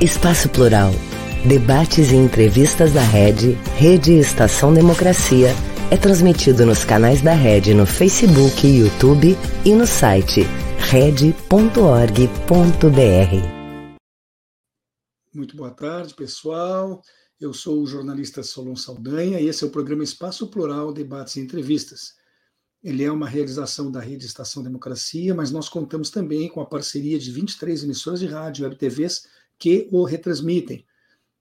Espaço Plural. Debates e entrevistas da Rede, Rede Estação Democracia, é transmitido nos canais da Rede no Facebook, YouTube e no site rede.org.br. Muito boa tarde, pessoal. Eu sou o jornalista Solon Saldanha e esse é o programa Espaço Plural, Debates e Entrevistas. Ele é uma realização da Rede Estação Democracia, mas nós contamos também com a parceria de 23 emissoras de rádio e web TVs que o retransmitem.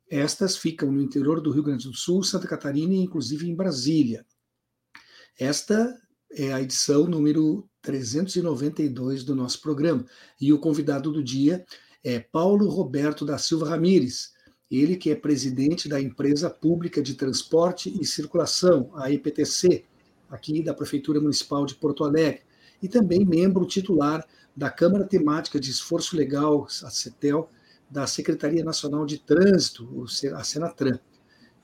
Estas ficam no interior do Rio Grande do Sul, Santa Catarina e inclusive em Brasília. Esta é a edição número 392 do nosso programa. E o convidado do dia é Paulo Roberto da Silva Ramires, ele que é presidente da Empresa Pública de Transporte e Circulação, a EPTC, aqui da Prefeitura Municipal de Porto Alegre, e também membro titular da Câmara Temática de Esforço Legal, a CETEL, da Secretaria Nacional de Trânsito, a Senatran.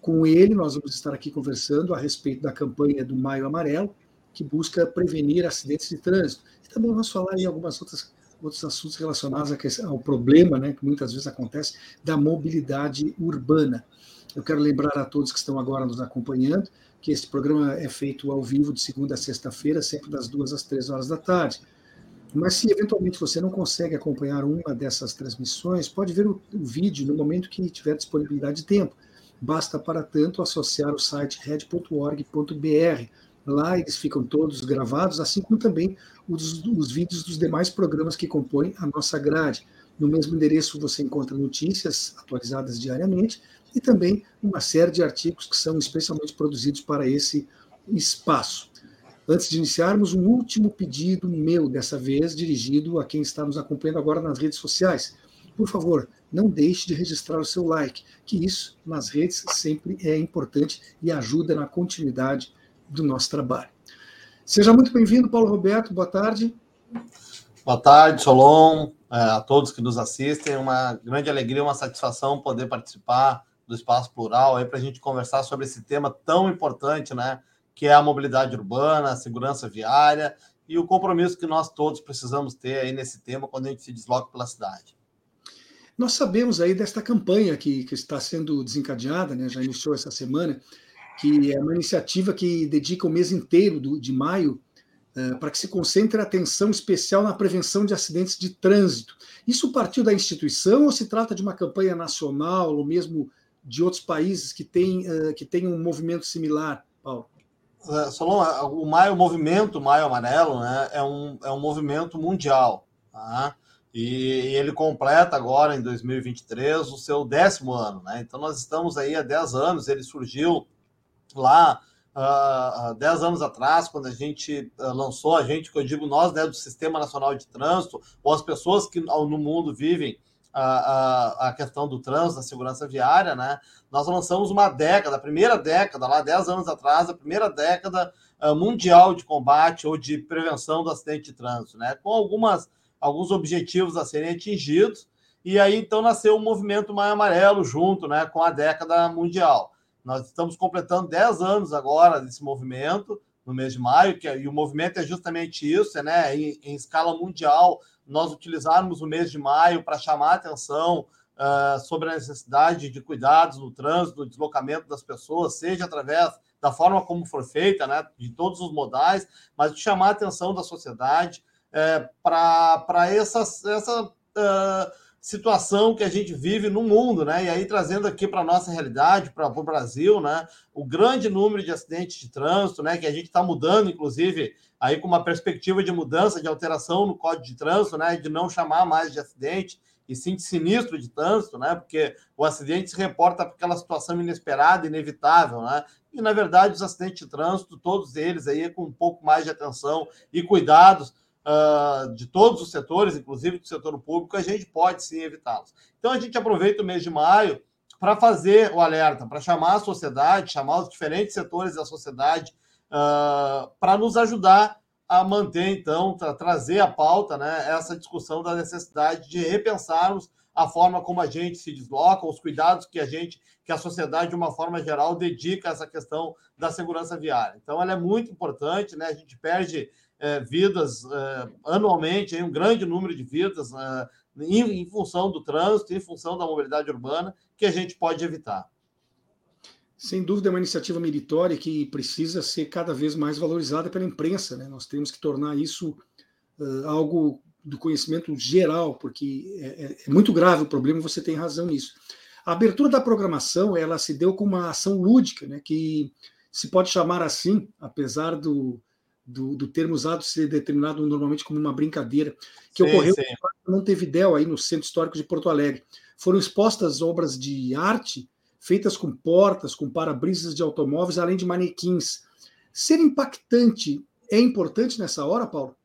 Com ele, nós vamos estar aqui conversando a respeito da campanha do Maio Amarelo, que busca prevenir acidentes de trânsito. E também vamos falar em algumas outras outros assuntos relacionados ao problema, né, que muitas vezes acontece, da mobilidade urbana. Eu quero lembrar a todos que estão agora nos acompanhando que esse programa é feito ao vivo de segunda a sexta-feira, sempre das duas às três horas da tarde. Mas se eventualmente você não consegue acompanhar uma dessas transmissões, pode ver o, o vídeo no momento que tiver disponibilidade de tempo. Basta, para tanto, associar o site red.org.br. Lá eles ficam todos gravados, assim como também os, os vídeos dos demais programas que compõem a nossa grade. No mesmo endereço você encontra notícias atualizadas diariamente e também uma série de artigos que são especialmente produzidos para esse espaço. Antes de iniciarmos, um último pedido meu, dessa vez dirigido a quem está nos acompanhando agora nas redes sociais. Por favor, não deixe de registrar o seu like, que isso nas redes sempre é importante e ajuda na continuidade do nosso trabalho. Seja muito bem-vindo, Paulo Roberto, boa tarde. Boa tarde, Solon, é, a todos que nos assistem. Uma grande alegria, uma satisfação poder participar do Espaço Plural aí para a gente conversar sobre esse tema tão importante, né? Que é a mobilidade urbana, a segurança viária e o compromisso que nós todos precisamos ter aí nesse tema quando a gente se desloca pela cidade. Nós sabemos aí desta campanha que, que está sendo desencadeada, né? Já iniciou essa semana, que é uma iniciativa que dedica o mês inteiro do, de maio uh, para que se concentre atenção especial na prevenção de acidentes de trânsito. Isso partiu da instituição ou se trata de uma campanha nacional ou mesmo de outros países que têm uh, que tem um movimento similar, Paulo? Uh, Solon, o Maio, movimento Maio Amarelo, né, é um, é um movimento mundial, tá? E ele completa agora, em 2023, o seu décimo ano, né? Então, nós estamos aí há 10 anos, ele surgiu lá uh, 10 anos atrás, quando a gente uh, lançou, a gente, que eu digo nós, né, do Sistema Nacional de Trânsito, ou as pessoas que no mundo vivem a, a, questão do trânsito, da segurança viária, né? Nós lançamos uma década, a primeira década, lá 10 anos atrás, a primeira década uh, mundial de combate ou de prevenção do acidente de trânsito, né? Com algumas, alguns objetivos a serem atingidos, e aí então nasceu o movimento Maio Amarelo junto, né, com a década mundial. Nós estamos completando 10 anos agora desse movimento, no mês de maio, que, é, e o movimento é justamente isso, é, né, em, em escala mundial, nós utilizarmos o mês de maio para chamar atenção uh, sobre a necessidade de cuidados no trânsito, no deslocamento das pessoas, seja através da forma como for feita, né, de todos os modais, mas de chamar a atenção da sociedade é, para essa, essa uh, situação que a gente vive no mundo, né? E aí trazendo aqui para nossa realidade, para o Brasil, né? O grande número de acidentes de trânsito, né? Que a gente está mudando, inclusive, aí com uma perspectiva de mudança, de alteração no Código de Trânsito, né? De não chamar mais de acidente e sim de sinistro de trânsito, né? Porque o acidente se reporta por aquela situação inesperada, inevitável, né? E na verdade os acidentes de trânsito, todos eles aí com um pouco mais de atenção e cuidados uh, de todos os setores, inclusive do setor público, a gente pode sim evitá-los. Então a gente aproveita o mês de maio para fazer o alerta, para chamar a sociedade, chamar os diferentes setores da sociedade uh, para nos ajudar a manter, então, tra trazer à pauta né, essa discussão da necessidade de repensarmos a forma como a gente se desloca, os cuidados que a gente, que a sociedade, de uma forma geral, dedica a essa questão da segurança viária. Então, ela é muito importante, né? A gente perde é, vidas é, anualmente, um grande número de vidas é, em, em função do trânsito, em função da mobilidade urbana, que a gente pode evitar. Sem dúvida, é uma iniciativa meritória que precisa ser cada vez mais valorizada pela imprensa. Né? Nós temos que tornar isso uh, algo do conhecimento geral, porque é, é, é, muito grave o problema, você tem razão nisso. A abertura da programação ela se deu com uma ação lúdica, né, que se pode chamar assim, apesar do, do, do termo usado ser determinado normalmente como uma brincadeira, que sim, ocorreu sim. no Montevidéu, aí no Centro Histórico de Porto Alegre. Foram expostas obras de arte feitas com portas, com para-brisas de automóveis, além de manequins. Ser impactante é importante nessa hora, Paulo?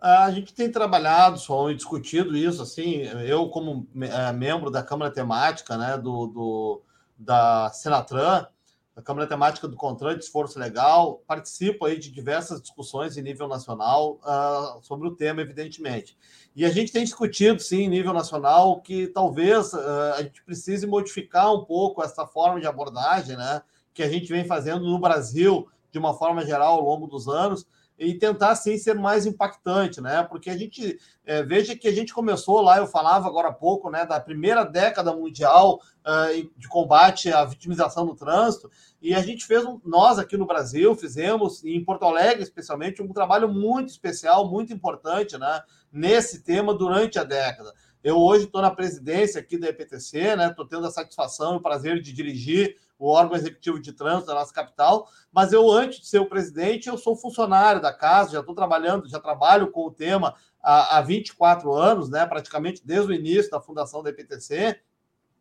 A gente tem trabalhado, só e discutido isso, assim, eu como é, membro da Câmara Temática, né, do, do da Senatran, da Câmara Temática do Contrato de Esforço Legal, participo aí de diversas discussões em nível nacional uh, sobre o tema, evidentemente. E a gente tem discutido, sim, em nível nacional, que talvez uh, a gente precise modificar um pouco essa forma de abordagem, né, que a gente vem fazendo no Brasil, de uma forma geral, ao longo dos anos, e tentar sim ser mais impactante, né? Porque a gente é, veja que a gente começou lá, eu falava agora há pouco, né, da primeira década mundial uh, de combate à vitimização no trânsito, e a gente fez um, nós aqui no Brasil fizemos em Porto Alegre especialmente um trabalho muito especial, muito importante, né, nesse tema durante a década. Eu hoje estou na presidência aqui da EPTC, né? Estou tendo a satisfação e o prazer de dirigir o órgão executivo de trânsito da nossa capital, mas eu, antes de ser o presidente, eu sou funcionário da casa, já estou trabalhando, já trabalho com o tema há, há 24 anos, né, praticamente desde o início da fundação da EPTC,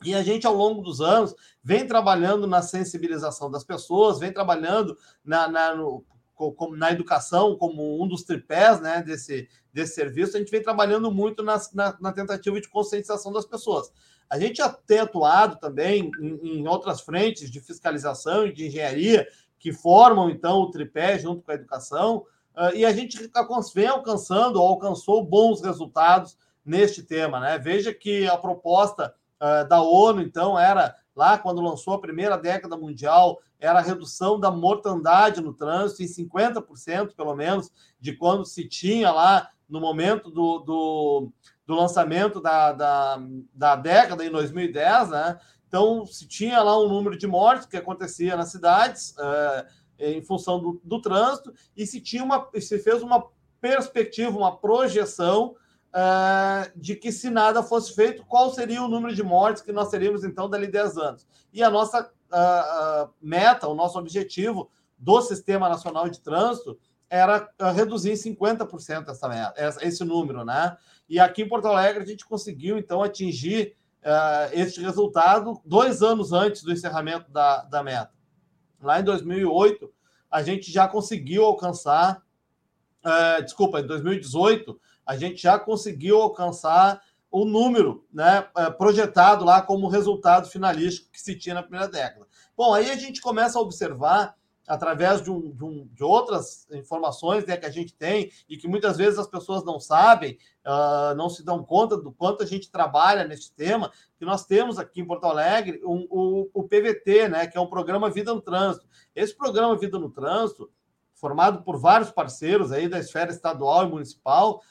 e a gente, ao longo dos anos, vem trabalhando na sensibilização das pessoas, vem trabalhando na, na, no, na educação como um dos tripés né, desse, desse serviço. A gente vem trabalhando muito na, na, na tentativa de conscientização das pessoas. A gente já tem atuado também em, em outras frentes de fiscalização e de engenharia, que formam, então, o tripé junto com a educação, uh, e a gente vem alcançando, ou alcançou bons resultados neste tema. Né? Veja que a proposta uh, da ONU, então, era, lá quando lançou a primeira década mundial, era a redução da mortandade no trânsito em 50%, pelo menos, de quando se tinha lá no momento do, do do lançamento da, da, da década, em 2010, né? Então, se tinha lá um número de mortes que acontecia nas cidades é, em função do, do, trânsito, e se tinha uma, se fez uma perspectiva, uma projeção é, de que se nada fosse feito, qual seria o número de mortes que nós teríamos então dali 10 anos. E a nossa a meta, o nosso objetivo do Sistema Nacional de Trânsito era reduzir em 50% essa esse número, né? E aqui em Porto Alegre a gente conseguiu, então, atingir uh, este resultado dois anos antes do encerramento da, da meta. Lá em 2008, a gente já conseguiu alcançar, uh, desculpa, em 2018, a gente já conseguiu alcançar o número né, eh, projetado lá como resultado finalístico que se tinha na primeira década. Bom, aí a gente começa a observar através de, um, de, um, de, outras informações né, que a gente tem e que muitas vezes as pessoas não sabem, uh, não se dão conta do quanto a gente trabalha nesse tema, que nós temos aqui em Porto Alegre um, o, o PVT, né, que é um programa Vida no Trânsito. Esse programa Vida no Trânsito, formado por vários parceiros aí da esfera estadual e municipal,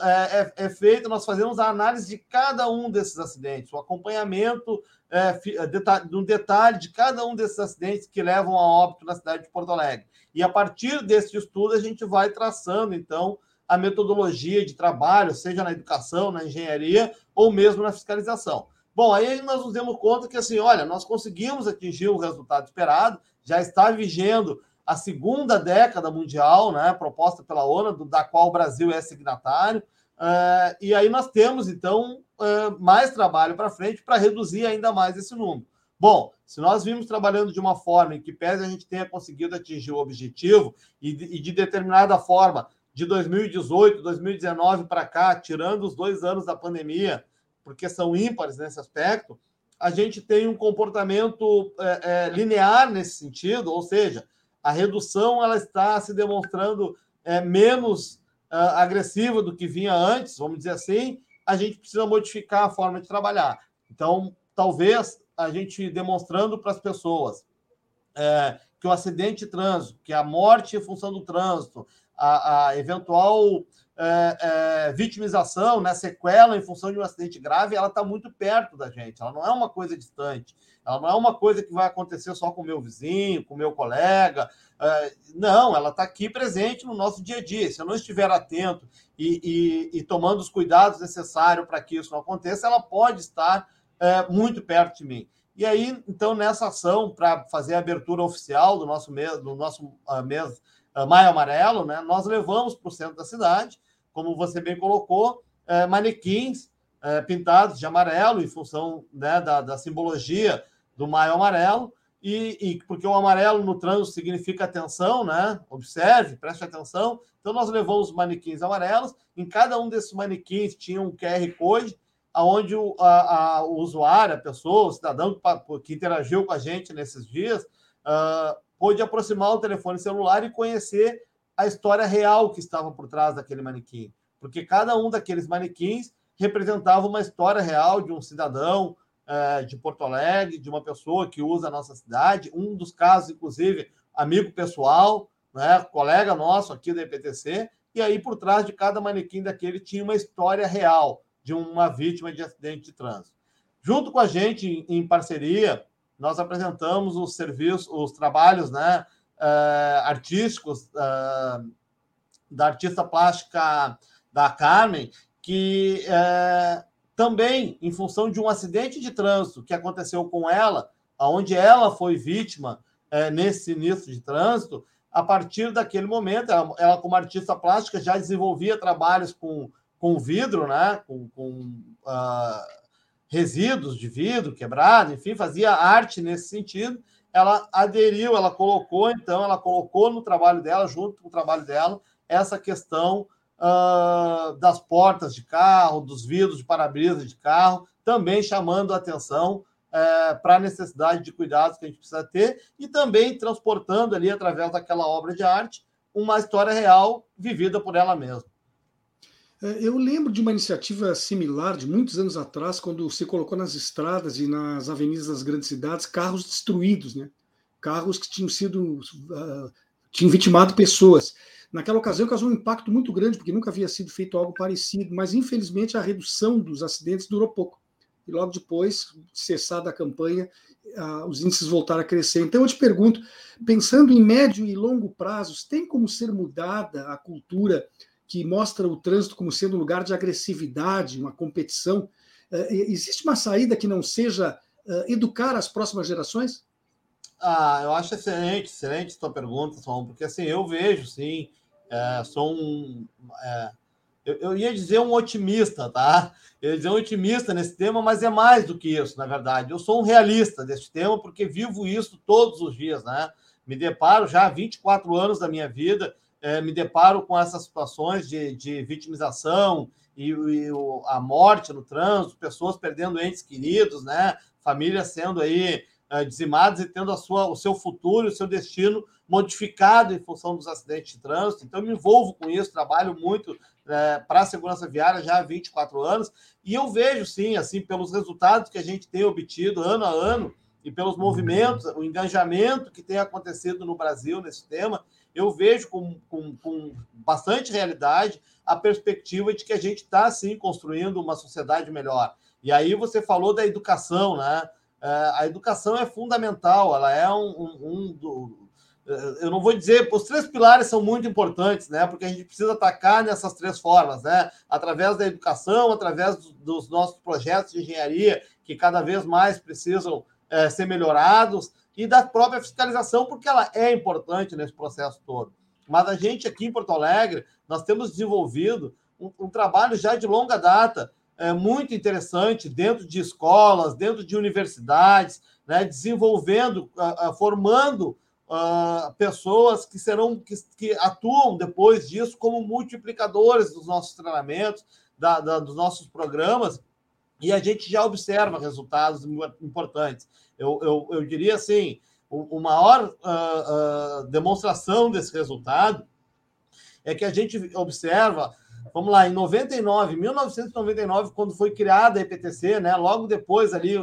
é, é, é feito, nós fazemos a análise de cada um desses acidentes, o acompanhamento é, é um detalhe de cada um desses acidentes que levam a óbito na cidade de Porto Alegre. E a partir desse estudo, a gente vai traçando, então, a metodologia de trabalho, seja na educação, na engenharia ou mesmo na fiscalização. Bom, aí nós nos demos conta que, assim, olha, nós conseguimos atingir o resultado esperado, já está vigendo a segunda década mundial, né, proposta pela ONU, da qual o Brasil é signatário, Uh, e aí nós temos, então, uh, mais trabalho para frente para reduzir ainda mais esse número. Bom, se nós vimos trabalhando de uma forma em que pese a gente tenha conseguido atingir o objetivo e de, e de determinada forma, de 2018, 2019 para cá, tirando os dois anos da pandemia, porque são ímpares nesse aspecto, a gente tem um comportamento é, é, linear nesse sentido, ou seja, a redução ela está se demonstrando é, menos agressiva do que vinha antes, vamos dizer assim, a gente precisa modificar a forma de trabalhar. Então, talvez a gente demonstrando para as pessoas é, que o acidente de trânsito, que a morte em função do trânsito, a, a eventual é, é, vitimização, né, sequela em função de um acidente grave, ela está muito perto da gente, ela não é uma coisa distante, ela não é uma coisa que vai acontecer só com o meu vizinho, com o meu colega, é, não, ela está aqui presente no nosso dia a dia. Se eu não estiver atento e, e, e tomando os cuidados necessários para que isso não aconteça, ela pode estar é, muito perto de mim. E aí, então, nessa ação, para fazer a abertura oficial do nosso mês, do nosso uh, mês uh, Maio Amarelo, né, nós levamos para o centro da cidade como você bem colocou, é, manequins é, pintados de amarelo, em função né, da, da, simbologia do maio amarelo, e, e, porque o amarelo no trânsito significa atenção, né? Observe, preste atenção. Então, nós levamos manequins amarelos, em cada um desses manequins tinha um QR Code, onde o, a, a, o usuário, a pessoa, o cidadão que interagiu com a gente nesses dias, uh, pôde aproximar o telefone celular e conhecer a história real que estava por trás daquele manequim, porque cada um daqueles manequins representava uma história real de um cidadão é, de Porto Alegre, de uma pessoa que usa a nossa cidade. Um dos casos, inclusive, amigo pessoal, né, colega nosso aqui da EPTC, e aí por trás de cada manequim daquele tinha uma história real de uma vítima de acidente de trânsito. Junto com a gente, em parceria, nós apresentamos os serviços, os trabalhos, né, uh, artísticos uh, da artista plástica da Carmen, que uh, também, em função de um acidente de trânsito que aconteceu com ela, onde ela foi vítima nesse início de trânsito, a partir daquele momento, ela, ela, como artista plástica, já desenvolvia trabalhos com, com vidro, né? com, com uh, resíduos de vidro quebrado, enfim, fazia arte nesse sentido ela aderiu, ela colocou, então, ela colocou no trabalho dela, junto com o trabalho dela, essa questão uh, das portas de carro, dos vidros de para-brisa de carro, também chamando a atenção uh, para a necessidade de cuidados que a gente precisa ter e também transportando ali, através daquela obra de arte, uma história real vivida por ela mesma. É, eu lembro de uma iniciativa similar de muitos anos atrás, quando se colocou nas estradas e nas avenidas das grandes cidades carros destruídos, né? carros que tinham sido uh, tinham vitimado pessoas. Naquela ocasião causou um impacto muito grande, porque nunca havia sido feito algo parecido, mas infelizmente a redução dos acidentes durou pouco. E logo depois, cessada a campanha, os índices voltaram a crescer. Então eu te pergunto, pensando em médio e longo prazos, tem como ser mudada a cultura que mostra o trânsito como sendo um lugar de agressividade, uma competição. Uh, existe uma saída que não seja uh, educar as próximas gerações? Ah, eu acho excelente, excelente sua pergunta, Tom, porque assim, eu vejo, sim, é, sou um. É, eu, eu, ia dizer um otimista, tá? Eu ia dizer um otimista nesse tema, mas é mais do que isso, na verdade. Eu sou um realista desse tema, porque vivo isso todos os dias, né? Me deparo já há 24 anos da minha vida é, me deparo com essas situações de, de vitimização e, e o, a morte no trânsito, pessoas perdendo entes queridos, né? Famílias sendo aí dizimadas e tendo a sua, o seu futuro, o seu destino modificado em função dos acidentes de trânsito. Então, me envolvo com isso, trabalho muito é, para a segurança viária já há 24 anos, e eu vejo, sim, assim, pelos resultados que a gente tem obtido ano a ano e pelos movimentos, o engajamento que tem acontecido no Brasil nesse tema, eu vejo com, com, com bastante realidade a perspectiva de que a gente está, sim, construindo uma sociedade melhor. E aí você falou da educação, né? É, a educação é fundamental, ela é um, um, um do, é, eu não vou dizer, os três pilares são muito importantes, né? Porque a gente precisa atacar nessas três formas, né? Através da educação, através dos nossos projetos de engenharia, que cada vez mais precisam é, ser melhorados, e da própria fiscalização, porque ela é importante nesse processo todo. Mas a gente aqui em Porto Alegre, nós temos desenvolvido um, um trabalho já de longa data, é, muito interessante, dentro de escolas, dentro de universidades, né, desenvolvendo, uh, uh, formando uh, pessoas que serão que, que, atuam depois disso como multiplicadores dos nossos treinamentos, da, da, dos nossos programas, e a gente já observa resultados importantes. Eu, eu, eu diria assim, o, o maior demonstração desse resultado é que a gente observa, vamos lá, em 99, 1999, quando foi criada a EPTC, né, logo depois ali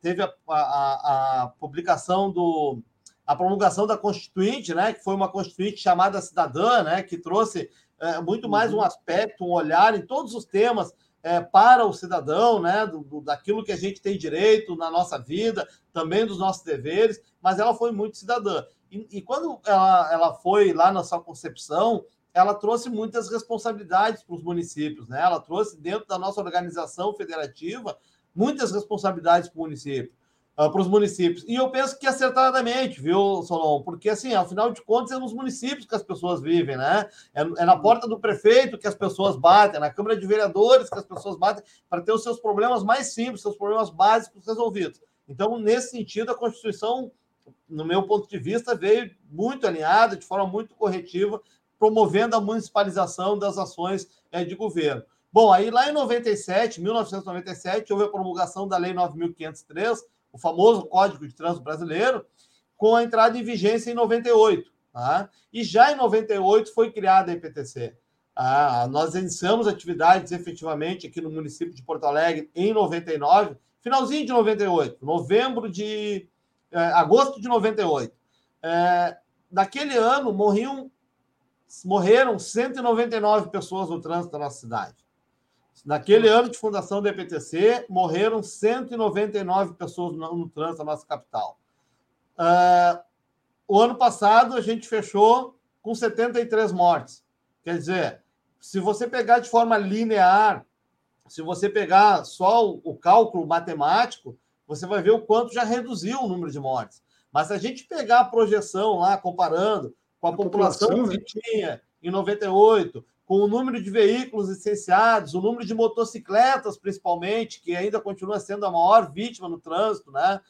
teve a, a, a publicação do a promulgação da Constituinte, né, que foi uma Constituinte chamada cidadã, né, que trouxe é, muito mais um uhum. aspecto, um olhar em todos os temas é, para o cidadão, né, do, do, daquilo que a gente tem direito na nossa vida, também dos nossos deveres, mas ela foi muito cidadã. E, e quando ela, ela foi lá na sua concepção, ela trouxe muitas responsabilidades para os municípios, né? Ela trouxe dentro da nossa organização federativa muitas responsabilidades para o município, uh, para os municípios. E eu penso que acertadamente, viu, Solon? Porque assim, afinal de contas, é nos municípios que as pessoas vivem, né? É, é na porta do prefeito que as pessoas batem, é na Câmara de Vereadores que as pessoas batem para ter os seus problemas mais simples, seus problemas básicos resolvidos. Então, nesse sentido, a Constituição, no meu ponto de vista, veio muito alinhada, de forma muito corretiva, promovendo a municipalização das ações é, de governo. Bom, aí lá em 97, 1997, houve a promulgação da Lei 9.503, o famoso Código de Trânsito Brasileiro, com a entrada em vigência em 98. Tá? E já em 98 foi criada a IPTC. Ah, nós iniciamos atividades efetivamente aqui no município de Porto Alegre em 99, finalzinho de 98, novembro de. Eh, agosto de 98. É, naquele ano morriam, morreram 199 pessoas no trânsito da nossa cidade. Naquele ano de fundação do EPTC, morreram 199 pessoas no, no trânsito da nossa capital. Uh, o ano passado, a gente fechou com 73 mortes. Quer dizer, se você pegar de forma linear, se você pegar só o, o cálculo matemático, você vai ver o quanto já reduziu o número de mortes. Mas se a gente pegar a projeção lá, comparando com a, a população, população, que né? tinha em 98, com o número de veículos licenciados, o número de motocicletas, principalmente, que ainda continua sendo a maior vítima no trânsito, né?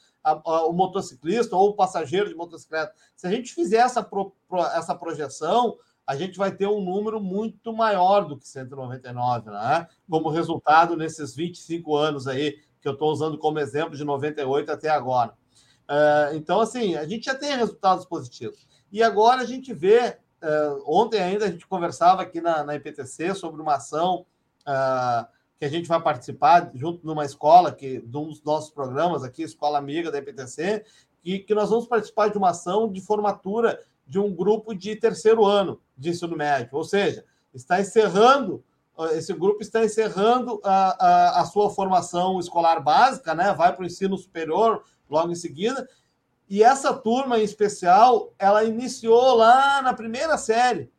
o motociclista ou o passageiro de motocicleta. Se a gente fizer essa, pro, essa projeção, a gente vai ter um número muito maior do que 199, né? Como resultado nesses 25 anos aí, que eu estou usando como exemplo, de 98 até agora. É, então, assim, a gente já tem resultados positivos. E agora a gente vê Uh, ontem ainda a gente conversava aqui na, na IPTC sobre uma ação uh, que a gente vai participar junto numa escola, que, de um dos nossos programas aqui, Escola Amiga da IPTC, que, que nós vamos participar de uma ação de formatura de um grupo de terceiro ano de ensino médio, ou seja, está encerrando, esse grupo está encerrando a, a, a sua formação escolar básica, né? vai para o ensino superior logo em seguida, e essa turma em especial, ela iniciou lá na primeira série.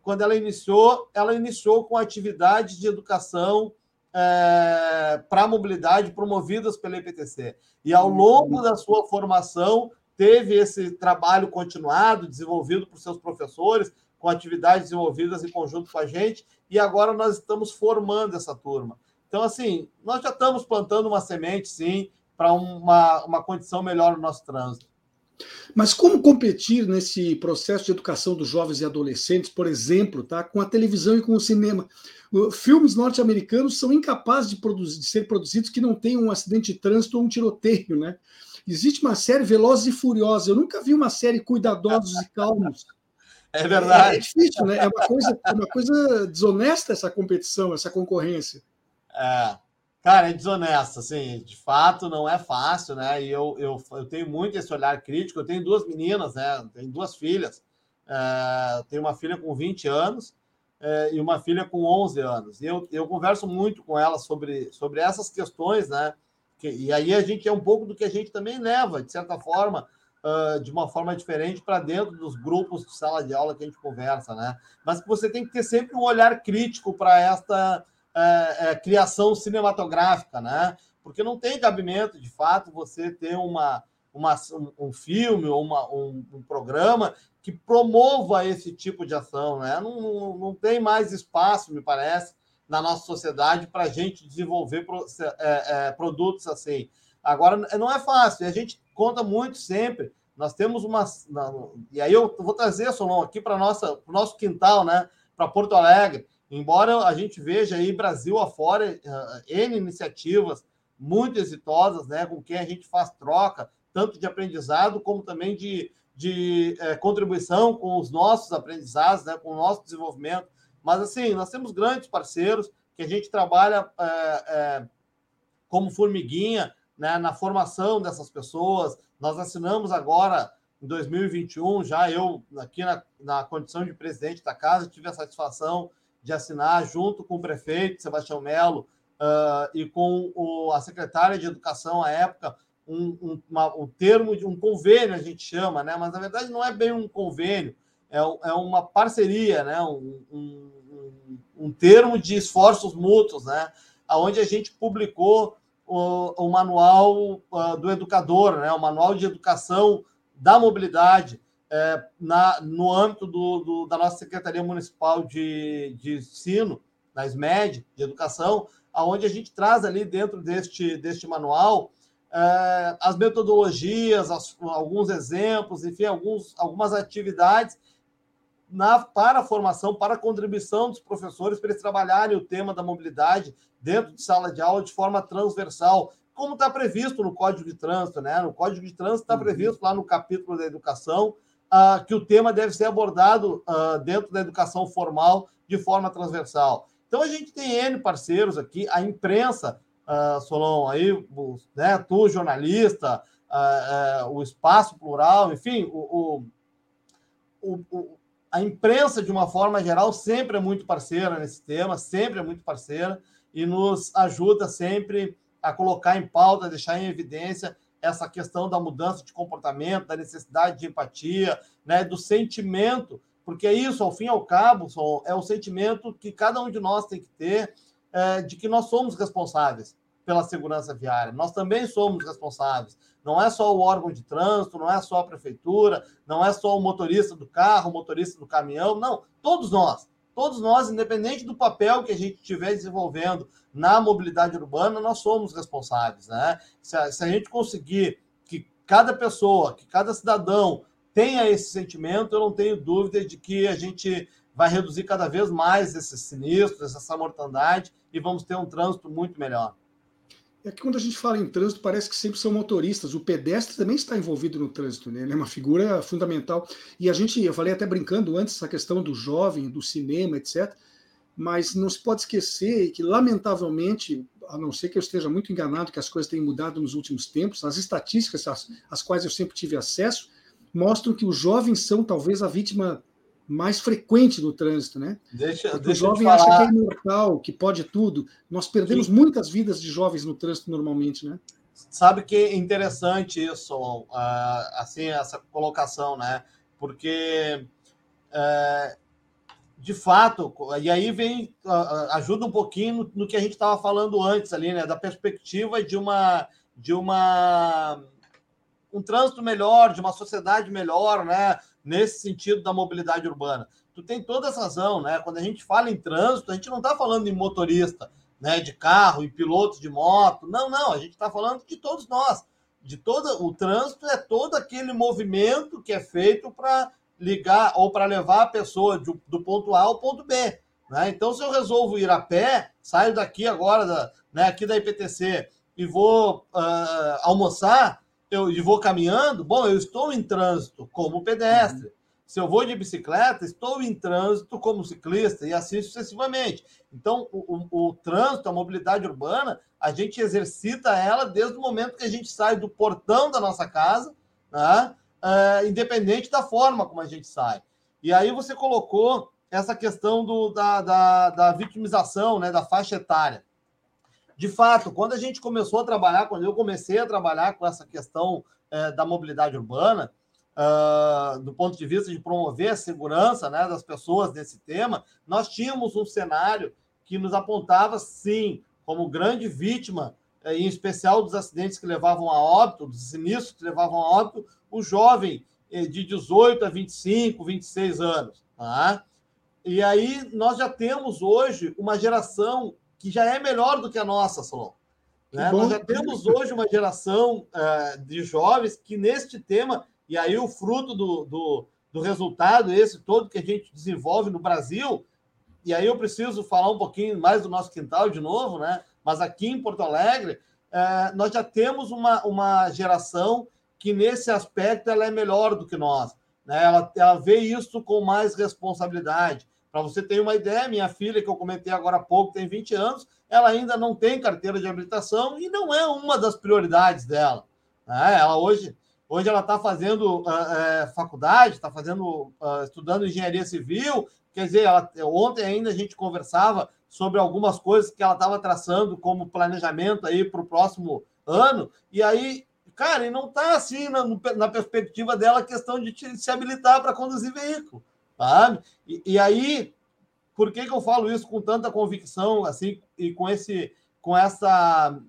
Quando ela iniciou, ela iniciou com atividades de educação é, para mobilidade promovidas pela EPTC. E ao longo da sua formação, teve esse trabalho continuado, desenvolvido por seus professores, com atividades desenvolvidas em conjunto com a gente, e agora nós estamos formando essa turma. Então, assim, nós já estamos plantando uma semente, sim, para uma, uma condição melhor no nosso trânsito. Mas como competir nesse processo de educação dos jovens e adolescentes, por exemplo, tá, com a televisão e com o cinema? Filmes norte-americanos são incapazes de, produzir, de, ser produzidos que não tenham um acidente de trânsito ou um tiroteio, né? Existe uma série Velozes e Furiosos. Eu nunca vi uma série Cuidadosos e Calmos. É verdade. É, é difícil, né? É uma coisa, é uma coisa desonesta essa competição, essa concorrência. É. Cara, é desonesto, assim, de fato não é fácil, né? E eu, eu, eu tenho muito esse olhar crítico. Eu tenho duas meninas, né? Tenho duas filhas. É, tenho uma filha com 20 anos é, e uma filha com 11 anos. E eu, eu converso muito com elas sobre, sobre essas questões, né? Que, e aí a gente é um pouco do que a gente também leva, de certa forma, uh, de uma forma diferente para dentro dos grupos de sala de aula que a gente conversa, né? Mas você tem que ter sempre um olhar crítico para esta é, é, criação cinematográfica, né? Porque não tem cabimento, de fato, você ter uma, uma, um, filme ou uma, um, um, programa que promova esse tipo de ação, né? Não, não, não tem mais espaço, me parece, na nossa sociedade para a gente desenvolver pro, é, é, produtos assim. Agora, não é fácil, a gente conta muito sempre. Nós temos uma. E aí eu vou trazer, Solon, aqui para o nosso quintal, né? Para Porto Alegre. Embora a gente veja aí Brasil afora uh, N iniciativas muito exitosas, né, com quem a gente faz troca, tanto de aprendizado como também de, de é, contribuição com os nossos aprendizados, né, com o nosso desenvolvimento. Mas, assim, nós temos grandes parceiros que a gente trabalha como formiguinha né, na formação dessas pessoas. Nós assinamos agora em 2021, já eu, aqui na, na condição de presidente da casa, tive a satisfação de assinar, junto com o prefeito Sebastião Melo uh, e com o, a secretária de Educação à época, um, um, uma, um termo de um convênio, a gente chama, né? mas na verdade não é bem um convênio, é, é uma parceria, né? um, um, um termo de esforços mútuos, né? onde a gente publicou o, o manual uh, do educador, né? o manual de educação da mobilidade, é, na, no âmbito do, do, da nossa Secretaria Municipal de, de Ensino, da SMED, de Educação, aonde a gente traz ali dentro deste, deste manual é, as metodologias, as, alguns exemplos, enfim, alguns, algumas atividades na, para a formação, para a contribuição dos professores, para eles trabalharem o tema da mobilidade dentro de sala de aula de forma transversal, como está previsto no Código de Trânsito, né? No Código de Trânsito está uhum. previsto lá no capítulo da educação uh, que o tema deve ser abordado uh, dentro da educação formal de forma transversal. Então a gente tem N parceiros aqui, a imprensa, uh, Solon, aí, né, tu, jornalista, uh, uh, o espaço plural, enfim, o, o, o, a imprensa, de uma forma geral, sempre é muito parceira nesse tema, sempre é muito parceira e nos ajuda sempre a colocar em pauta, deixar em evidência essa questão da mudança de comportamento, da necessidade de empatia, né, do sentimento, porque é isso, ao fim e ao cabo, é o sentimento que cada um de nós tem que ter é, de que nós somos responsáveis pela segurança viária. Nós também somos responsáveis. Não é só o órgão de trânsito, não é só a prefeitura, não é só o motorista do carro, o motorista do caminhão, não. Todos nós, todos nós, independente do papel que a gente estiver desenvolvendo na mobilidade urbana, nós somos responsáveis. Né? Se a, se a gente conseguir que cada pessoa, que cada cidadão tenha esse sentimento, eu não tenho dúvida de que a gente vai reduzir cada vez mais esses sinistros, essa mortandade e vamos ter um trânsito muito melhor. É que quando a gente fala em trânsito, parece que sempre são motoristas. O pedestre também está envolvido no trânsito, né? Ele é uma figura fundamental. E a gente, eu falei até brincando antes, essa questão do jovem, do cinema, etc. Mas não se pode esquecer que, lamentavelmente, a não ser que eu esteja muito enganado, que as coisas têm mudado nos últimos tempos, as estatísticas às quais eu sempre tive acesso mostram que os jovens são talvez a vítima mais frequente do trânsito, né? Deixa, deixa o jovem acha que é imortal, que pode tudo. Nós perdemos Sim. muitas vidas de jovens no trânsito normalmente, né? Sabe que é interessante isso, uh, assim, essa colocação, né? Porque, uh, de fato, e aí vem, uh, ajuda um pouquinho no, no que a gente estava falando antes ali, né? Da perspectiva de uma, de uma, um trânsito melhor, de uma sociedade melhor, né? Nesse sentido da mobilidade urbana. Tu tem toda essa razão, né? Quando a gente fala em trânsito, a gente não está falando em motorista, né? De carro, em pilotos de moto. Não, não, a gente está falando de todos nós. De todo o trânsito é todo aquele movimento que é feito para ligar ou para levar a pessoa do, do ponto A ao ponto B. Né? Então, se eu resolvo ir a pé, saio daqui agora, da, né, aqui da IPTC, e vou uh, almoçar, eu vou caminhando, bom, eu estou em trânsito como pedestre. Uhum. Se eu vou de bicicleta, estou em trânsito como ciclista e assim sucessivamente. Então, o, o, o trânsito, a mobilidade urbana, a gente exercita ela desde o momento que a gente sai do portão da nossa casa, né? é, independente da forma como a gente sai. E aí você colocou essa questão do, da, da, da vitimização, né, da faixa etária de fato, quando a gente começou a trabalhar, quando eu comecei a trabalhar com essa questão é, da mobilidade urbana, uh, do ponto de vista de promover a segurança né, das pessoas nesse tema, nós tínhamos um cenário que nos apontava, sim, como grande vítima, é, em especial dos acidentes que levavam a óbito, dos sinistros que levavam a óbito, o jovem é, de 18 a 25, 26 anos. Tá? E aí nós já temos hoje uma geração que já é melhor do que a nossa, Solon. Né? Nós já temos hoje uma geração uh, de jovens que, neste tema, e aí o fruto do, do, do, resultado, esse todo que a gente desenvolve no Brasil, e aí eu preciso falar um pouquinho mais do nosso quintal de novo, né? mas aqui em Porto Alegre, uh, nós já temos uma, uma geração que, nesse aspecto, ela é melhor do que nós. Né? Ela, ela vê isso com mais responsabilidade. Para você ter uma ideia, minha filha, que eu comentei agora há pouco, tem 20 anos, ela ainda não tem carteira de habilitação e não é uma das prioridades dela. Né? Ela hoje, hoje ela está fazendo uh, faculdade, está fazendo, uh, estudando engenharia civil. Quer dizer, ela, ontem ainda a gente conversava sobre algumas coisas que ela estava traçando como planejamento aí para o próximo ano. E aí, cara, e não está assim na, na, perspectiva dela a questão de se habilitar para conduzir veículo, E, e aí, por que, que eu falo isso com tanta convicção, assim, e com esse, com essa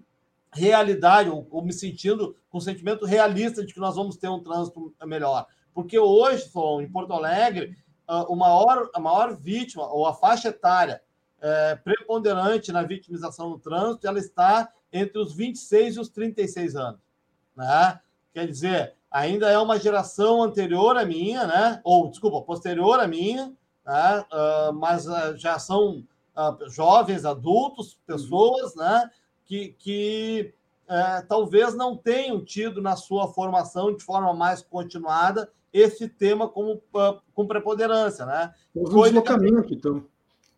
realidade, ou, ou, me sentindo com um sentimento realista de que nós vamos ter um trânsito melhor. Porque hoje, em Porto Alegre, o maior, a maior vítima, ou a faixa etária é, preponderante na vitimização no trânsito, ela está entre os 26 e os 36 anos. Né? Quer dizer, ainda é uma geração anterior à minha, né? ou, desculpa, posterior à minha, né? Uh, mas uh, já são uh, jovens, adultos, pessoas, né? que, que é, talvez não tenham tido na sua formação de forma mais continuada esse tema como, com preponderância, né? Houve um deslocamento, então.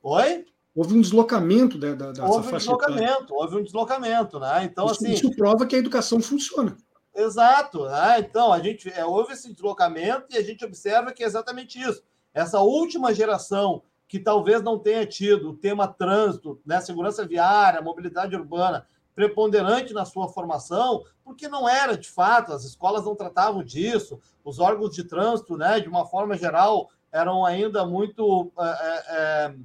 Oi? Houve um deslocamento da, da, dessa Houve um deslocamento, houve um deslocamento, né? Então, isso, assim. Isso prova que a educação funciona. Exato, né? Então, a gente é, houve esse deslocamento e a gente observa que é exatamente isso. Essa última geração que talvez não tenha tido o tema trânsito, né, segurança viária, mobilidade urbana preponderante na sua formação, porque não era de fato, as escolas não tratavam disso, os órgãos de trânsito, né, de uma forma geral, eram ainda muito é, é,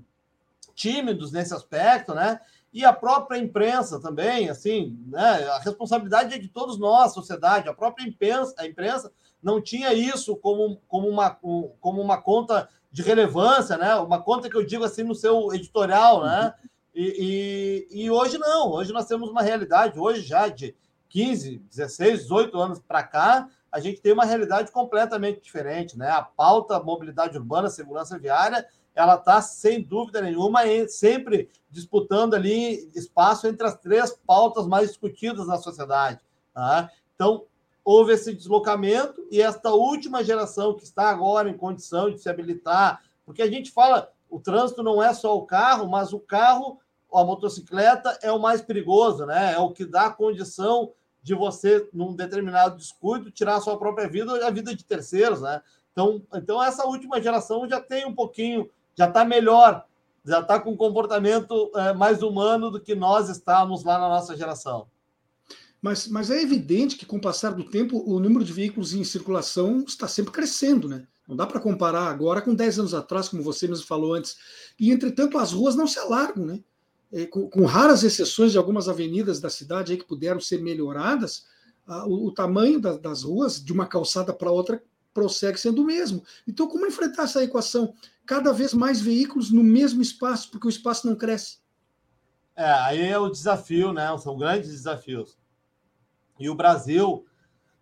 tímidos nesse aspecto, né? E a própria imprensa também, assim, né? A responsabilidade é de todos nós, sociedade, a própria imprensa, a imprensa não tinha isso como, como, uma, como uma conta de relevância, né? Uma conta que eu digo assim no seu editorial, né? E, e, e, hoje não, hoje nós temos uma realidade, hoje já de 15, 16, 18 anos para cá, a gente tem uma realidade completamente diferente, né? A pauta mobilidade urbana, segurança viária, ela está sem dúvida nenhuma sempre disputando ali espaço entre as três pautas mais discutidas na sociedade. Tá? Então, houve esse deslocamento e esta última geração que está agora em condição de se habilitar, porque a gente fala, o trânsito não é só o carro, mas o carro, a motocicleta é o mais perigoso, né? É o que dá condição de você, num determinado descuido, tirar a sua própria vida ou a vida de terceiros, né? Então, então essa última geração já tem um pouquinho, já está melhor, já está com um comportamento é, mais humano do que nós estávamos lá na nossa geração. Mas, mas é evidente que, com o passar do tempo, o número de veículos em circulação está sempre crescendo, né? Não dá para comparar agora com 10 anos atrás, como você mesmo falou antes. E, entretanto, as ruas não se alargam, né? É, com, com, raras exceções de algumas avenidas da cidade aí que puderam ser melhoradas, a, o, o, tamanho da, das ruas, de uma calçada para outra, prossegue sendo o mesmo. Então, como enfrentar essa equação? Cada vez mais veículos no mesmo espaço, porque o espaço não cresce. É, aí é o desafio, né? São grandes desafios. E o Brasil,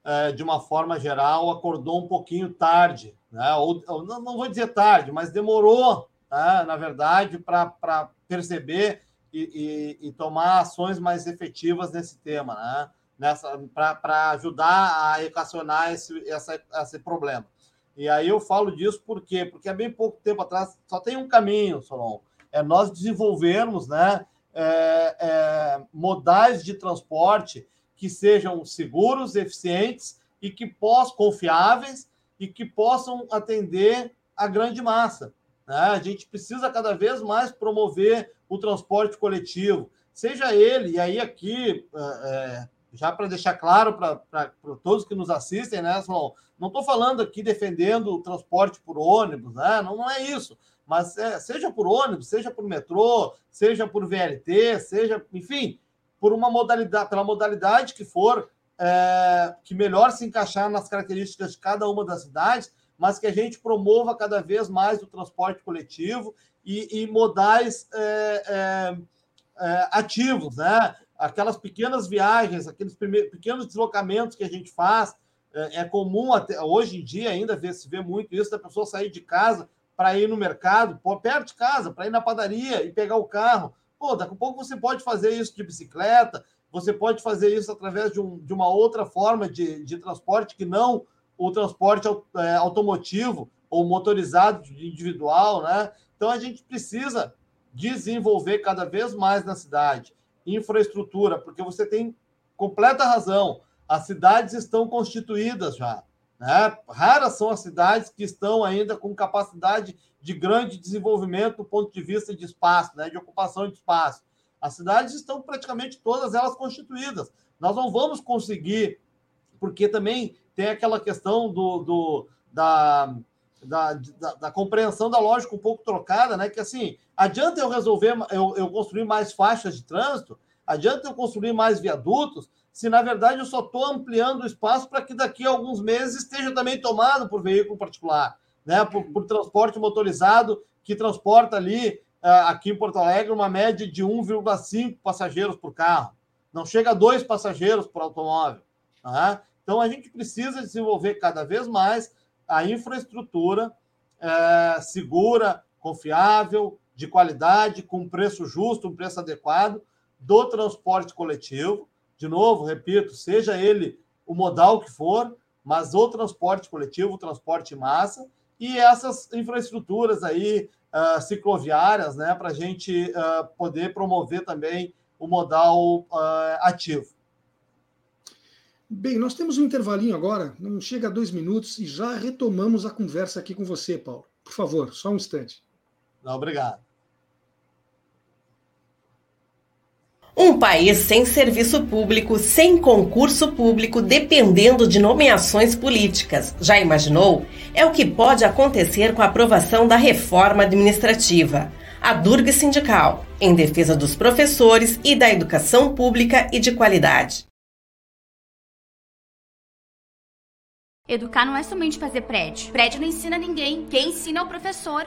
é, de uma forma geral, acordou um pouquinho tarde, né? ou, não, vou dizer tarde, mas demorou, né? na verdade, para perceber e, e, e, tomar ações mais efetivas nesse tema, né? para ajudar a equacionar esse, essa, esse problema. E aí eu falo disso por quê? Porque há bem pouco tempo atrás só tem um caminho, Solon, é nós desenvolvermos né, é, é, modais de transporte que sejam seguros, eficientes e que possam confiáveis e que possam atender a grande massa. Né? A gente precisa cada vez mais promover o transporte coletivo, seja ele, e aí aqui, é, é já para deixar claro para todos que nos assistem, né, Solon? Não estou falando aqui defendendo o transporte por ônibus, né? Não, não é isso. Mas é, seja por ônibus, seja por metrô, seja por VLT, seja, enfim, por uma modalidade, pela modalidade que for, é, que melhor se encaixar nas características de cada uma das cidades, mas que a gente promova cada vez mais o transporte coletivo e, e modais é, é, é ativos, né? Aquelas pequenas viagens, aqueles pequenos deslocamentos que a gente faz, é, é comum até, hoje em dia ainda ver, se vê muito isso da pessoa sair de casa para ir no mercado, perto de casa, para ir na padaria e pegar o carro Pô, daqui a pouco você pode fazer isso de bicicleta, você pode fazer isso através de, um, de uma outra forma de, de transporte que não o transporte é, automotivo ou motorizado individual, né? Então a gente precisa desenvolver cada vez mais na cidade infraestrutura, porque você tem completa razão. As cidades estão constituídas já. Né? Raras são as cidades que estão ainda com capacidade de grande desenvolvimento do ponto de vista de espaço, né? de ocupação de espaço. As cidades estão praticamente todas elas constituídas. Nós não vamos conseguir, porque também tem aquela questão do, do da, da, da, da, compreensão da lógica um pouco trocada, né? Que assim, adianta eu resolver, eu, eu construir mais faixas de trânsito, adianta eu construir mais viadutos, se na verdade eu só estou ampliando o espaço para que daqui a alguns meses esteja também tomado por veículo particular, né? Por, por transporte motorizado que transporta ali uh, aqui em Porto Alegre uma média de 1,5 passageiros por carro. Não chega a dois passageiros por automóvel. Tá? Então a gente precisa desenvolver cada vez mais a infraestrutura é, segura, confiável, de qualidade, com preço justo, um preço adequado do transporte coletivo de novo, repito, seja ele o modal que for, mas o transporte coletivo, o transporte massa, e essas infraestruturas aí uh, cicloviárias, né, para a gente uh, poder promover também o modal uh, ativo. Bem, nós temos um intervalinho agora, não chega a dois minutos, e já retomamos a conversa aqui com você, Paulo. Por favor, só um instante. Não, obrigado. Um país sem serviço público, sem concurso público, dependendo de nomeações políticas. Já imaginou? É o que pode acontecer com a aprovação da reforma administrativa. A Durga Sindical, em defesa dos professores e da educação pública e de qualidade. Educar não é somente fazer prédio. Prédio não ensina ninguém. Quem ensina é o professor.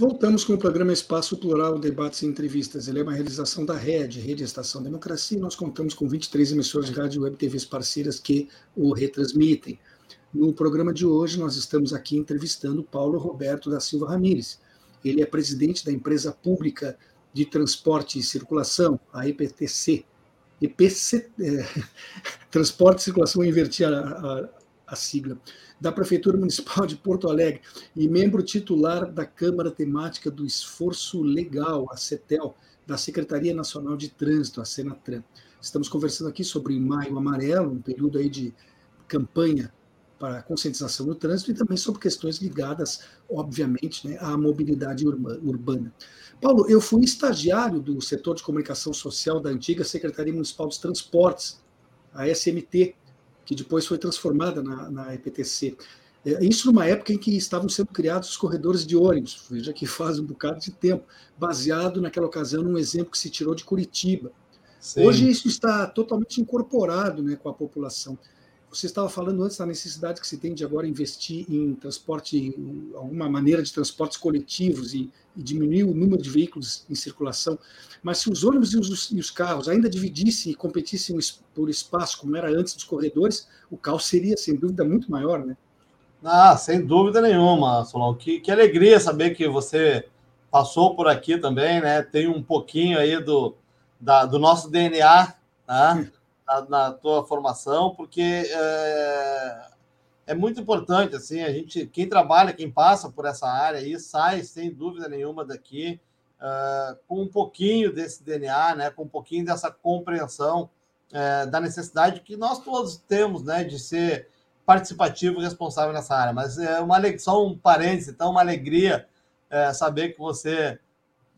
Voltamos com o programa Espaço Plural, Debates e Entrevistas. Ele é uma realização da RED, Rede Estação Democracia, e nós contamos com 23 emissoras de rádio e web TVs parceiras que o retransmitem. No programa de hoje, nós estamos aqui entrevistando Paulo Roberto da Silva Ramires. Ele é presidente da empresa pública de transporte e circulação, a EPTC. EPC, é, Transporte e Circulação, eu inverti a, a, a sigla da Prefeitura Municipal de Porto Alegre e membro titular da Câmara Temática do Esforço Legal, a CETEL, da Secretaria Nacional de Trânsito, a Senatran. Estamos conversando aqui sobre Maio Amarelo, um período aí de campanha para conscientização no trânsito e também sobre questões ligadas, obviamente, né, à mobilidade urbana. Paulo, eu fui estagiário do setor de comunicação social da antiga Secretaria Municipal dos Transportes, a SMT, que depois foi transformada na, na EPTC. É, isso numa época em que estavam sendo criados os corredores de ônibus, veja que faz um bocado de tempo, baseado naquela ocasião num exemplo que se tirou de Curitiba. Sim. Hoje isso está totalmente incorporado né, com a população. Você estava falando antes da necessidade que se tem de agora investir em transporte, alguma maneira de transportes coletivos e, e diminuir o número de veículos em circulação. Mas se os ônibus e os, e os carros ainda dividissem e competissem por espaço, como era antes dos corredores, o caos seria, sem dúvida, muito maior, né? Ah, sem dúvida nenhuma, Solon. Que, que alegria saber que você passou por aqui também, né? Tem um pouquinho aí do, da, do nosso DNA né? na, tua formação, porque é, é, muito importante, assim, a gente, quem trabalha, quem passa por essa área aí, sai, sem dúvida nenhuma, daqui uh, com um pouquinho desse DNA, né? Com um pouquinho dessa compreensão uh, da necessidade que nós todos temos, né? De ser participativo e responsável nessa área. Mas é uma só um parêntese, então uma alegria é, saber que você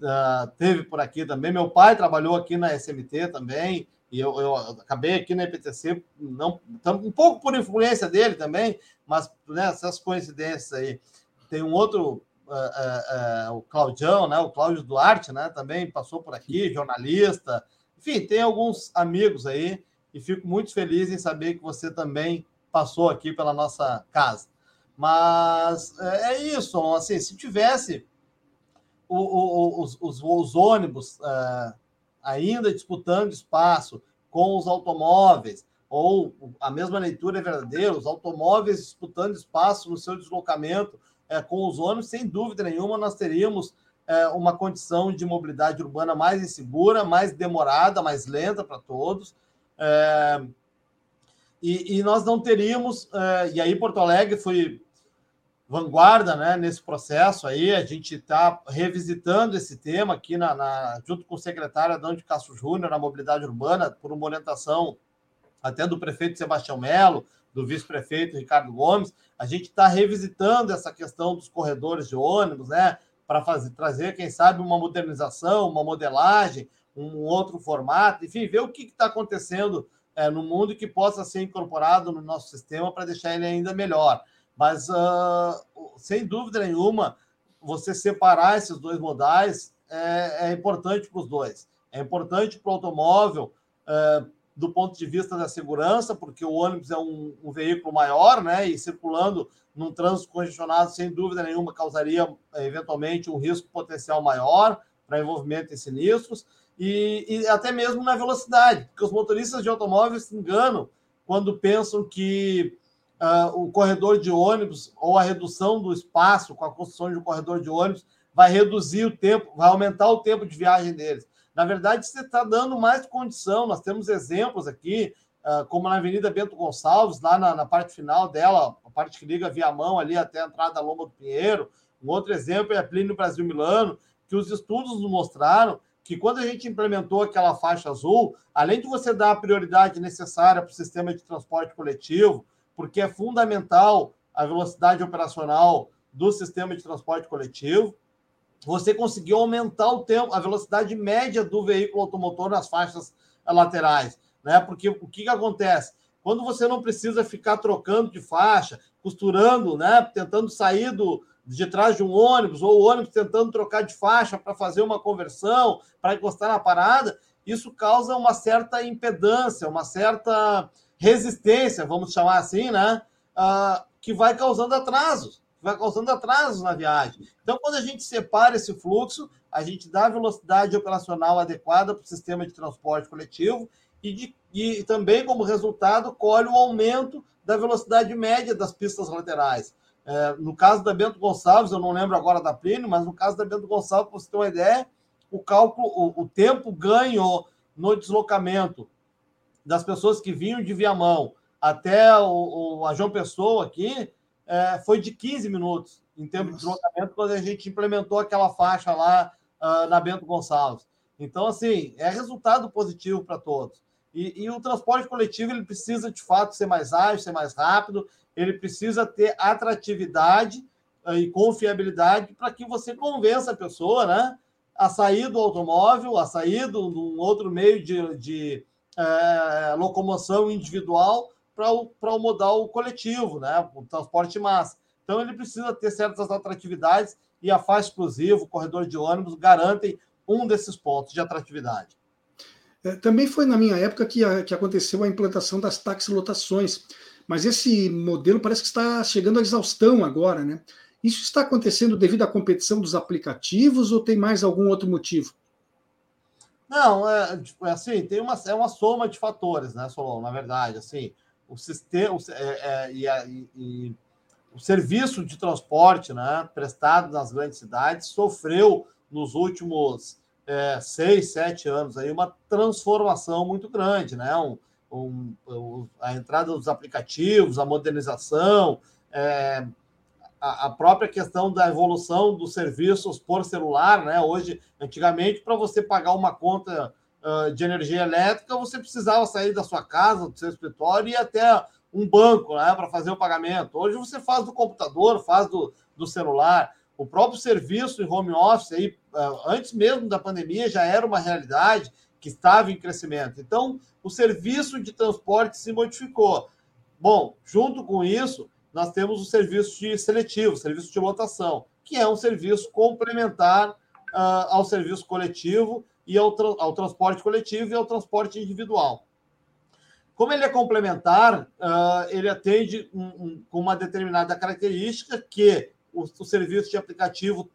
uh, teve por aqui também. Meu pai trabalhou aqui na SMT também, e eu, eu acabei aqui na IPTC, não, um pouco por influência dele também, mas né, essas coincidências aí. Tem um outro, uh, uh, uh, o Claudião, né, o Cláudio Duarte, né, também passou por aqui, jornalista. Enfim, tem alguns amigos aí, e fico muito feliz em saber que você também passou aqui pela nossa casa. Mas é, é isso, assim, se tivesse o, o, os, os, os, ônibus uh, ainda disputando espaço com os automóveis, ou a mesma leitura é verdadeira, os automóveis disputando espaço no seu deslocamento uh, com os ônibus, sem dúvida nenhuma, nós teríamos uh, uma condição de mobilidade urbana mais insegura, mais demorada, mais lenta para todos. E, e nós não teríamos, uh, e aí Porto Alegre foi vanguarda né, nesse processo aí, a gente está revisitando esse tema aqui na, na, junto com o secretário Adão de Castro Júnior na mobilidade urbana, por uma orientação até do prefeito Sebastião Melo, do vice-prefeito Ricardo Gomes, a gente está revisitando essa questão dos corredores de ônibus, né? Para trazer, quem sabe, uma modernização, uma modelagem, um outro formato, enfim, ver o que está acontecendo é, no mundo que possa ser incorporado no nosso sistema para deixar ele ainda melhor. Mas, uh, sem dúvida nenhuma, você separar esses dois modais é, é importante para os dois. É importante para o automóvel, é, do ponto de vista da segurança, porque o ônibus é um, um, veículo maior, né? E circulando num trânsito congestionado, sem dúvida nenhuma, causaria eventualmente um risco potencial maior para envolvimento em sinistros e, e até mesmo na velocidade, porque os motoristas de automóveis se enganam quando pensam que uh, o corredor de ônibus ou a redução do espaço com a construção de um corredor de ônibus vai reduzir o tempo, vai aumentar o tempo de viagem deles. Na verdade, você está dando mais condição. Nós temos exemplos aqui, uh, como na Avenida Bento Gonçalves, lá na, na, parte final dela, a parte que liga via mão ali até a entrada da Lomba do Pinheiro. Um outro exemplo é a Plínio Brasil Milano, que os estudos nos mostraram que quando a gente implementou aquela faixa azul, além de você dar a prioridade necessária para o sistema de transporte coletivo, porque é fundamental a velocidade operacional do sistema de transporte coletivo, você conseguiu aumentar o tempo, a velocidade média do veículo automotor nas faixas laterais, né? Porque o que, que acontece? Quando você não precisa ficar trocando de faixa, costurando, né? Tentando sair do, de trás de um ônibus, ou o ônibus tentando trocar de faixa para fazer uma conversão, para encostar na parada, isso causa uma certa impedância, uma certa resistência, vamos chamar assim, né? Uh, que vai causando atrasos, vai causando atrasos na viagem. Então, quando a gente separa esse fluxo, a gente dá a velocidade operacional adequada para o sistema de transporte coletivo e, de, e também, como resultado, colhe o aumento da velocidade média das pistas laterais. É, no caso da Bento Gonçalves, eu não lembro agora da Plínio, mas no caso da Bento Gonçalves, para você ter uma ideia, o cálculo, o, o tempo ganho no deslocamento das pessoas que vinham de Viamão até o, o a João Pessoa aqui é, foi de 15 minutos em termos de deslocamento quando a gente implementou aquela faixa lá uh, na Bento Gonçalves. Então, assim, é resultado positivo para todos. E, e, o transporte coletivo ele precisa, de fato, ser mais ágil, ser mais rápido, ele precisa ter atratividade eh, e confiabilidade para que você convença a pessoa né, a sair do automóvel, a sair de um outro meio de, de é, locomoção individual para o, o modal coletivo, né, o transporte massa. Então, ele precisa ter certas atratividades e a faixa exclusiva, o corredor de ônibus, garantem um desses pontos de atratividade. É, também foi na minha época que, a, que aconteceu a implantação das taxilotações, mas esse modelo parece que está chegando à exaustão agora, né? Isso está acontecendo devido à competição dos aplicativos ou tem mais algum outro motivo? Não, é, tipo, é assim, tem uma, é uma soma de fatores, né, Solon, na verdade, assim, o sistema, é, é, e, e, o serviço de transporte né, prestado nas grandes cidades sofreu nos últimos é, seis, sete anos aí uma transformação muito grande, né? Um, um, a entrada dos aplicativos, a modernização, é, a, própria questão da evolução dos serviços por celular, né? Hoje, antigamente, para você pagar uma conta uh, de energia elétrica, você precisava sair da sua casa, do seu escritório e até um banco né, para fazer o pagamento. Hoje você faz do computador, faz do, do celular. O próprio serviço em home office, aí, antes mesmo da pandemia, já era uma realidade que estava em crescimento. Então, o serviço de transporte se modificou. Bom, junto com isso, nós temos o serviço de seletivo, serviço de lotação, que é um serviço complementar uh, ao serviço coletivo e ao, tra ao, transporte coletivo e ao transporte individual. Como ele é complementar, uh, ele atende com um, um, uma determinada característica que o, o serviço de aplicativo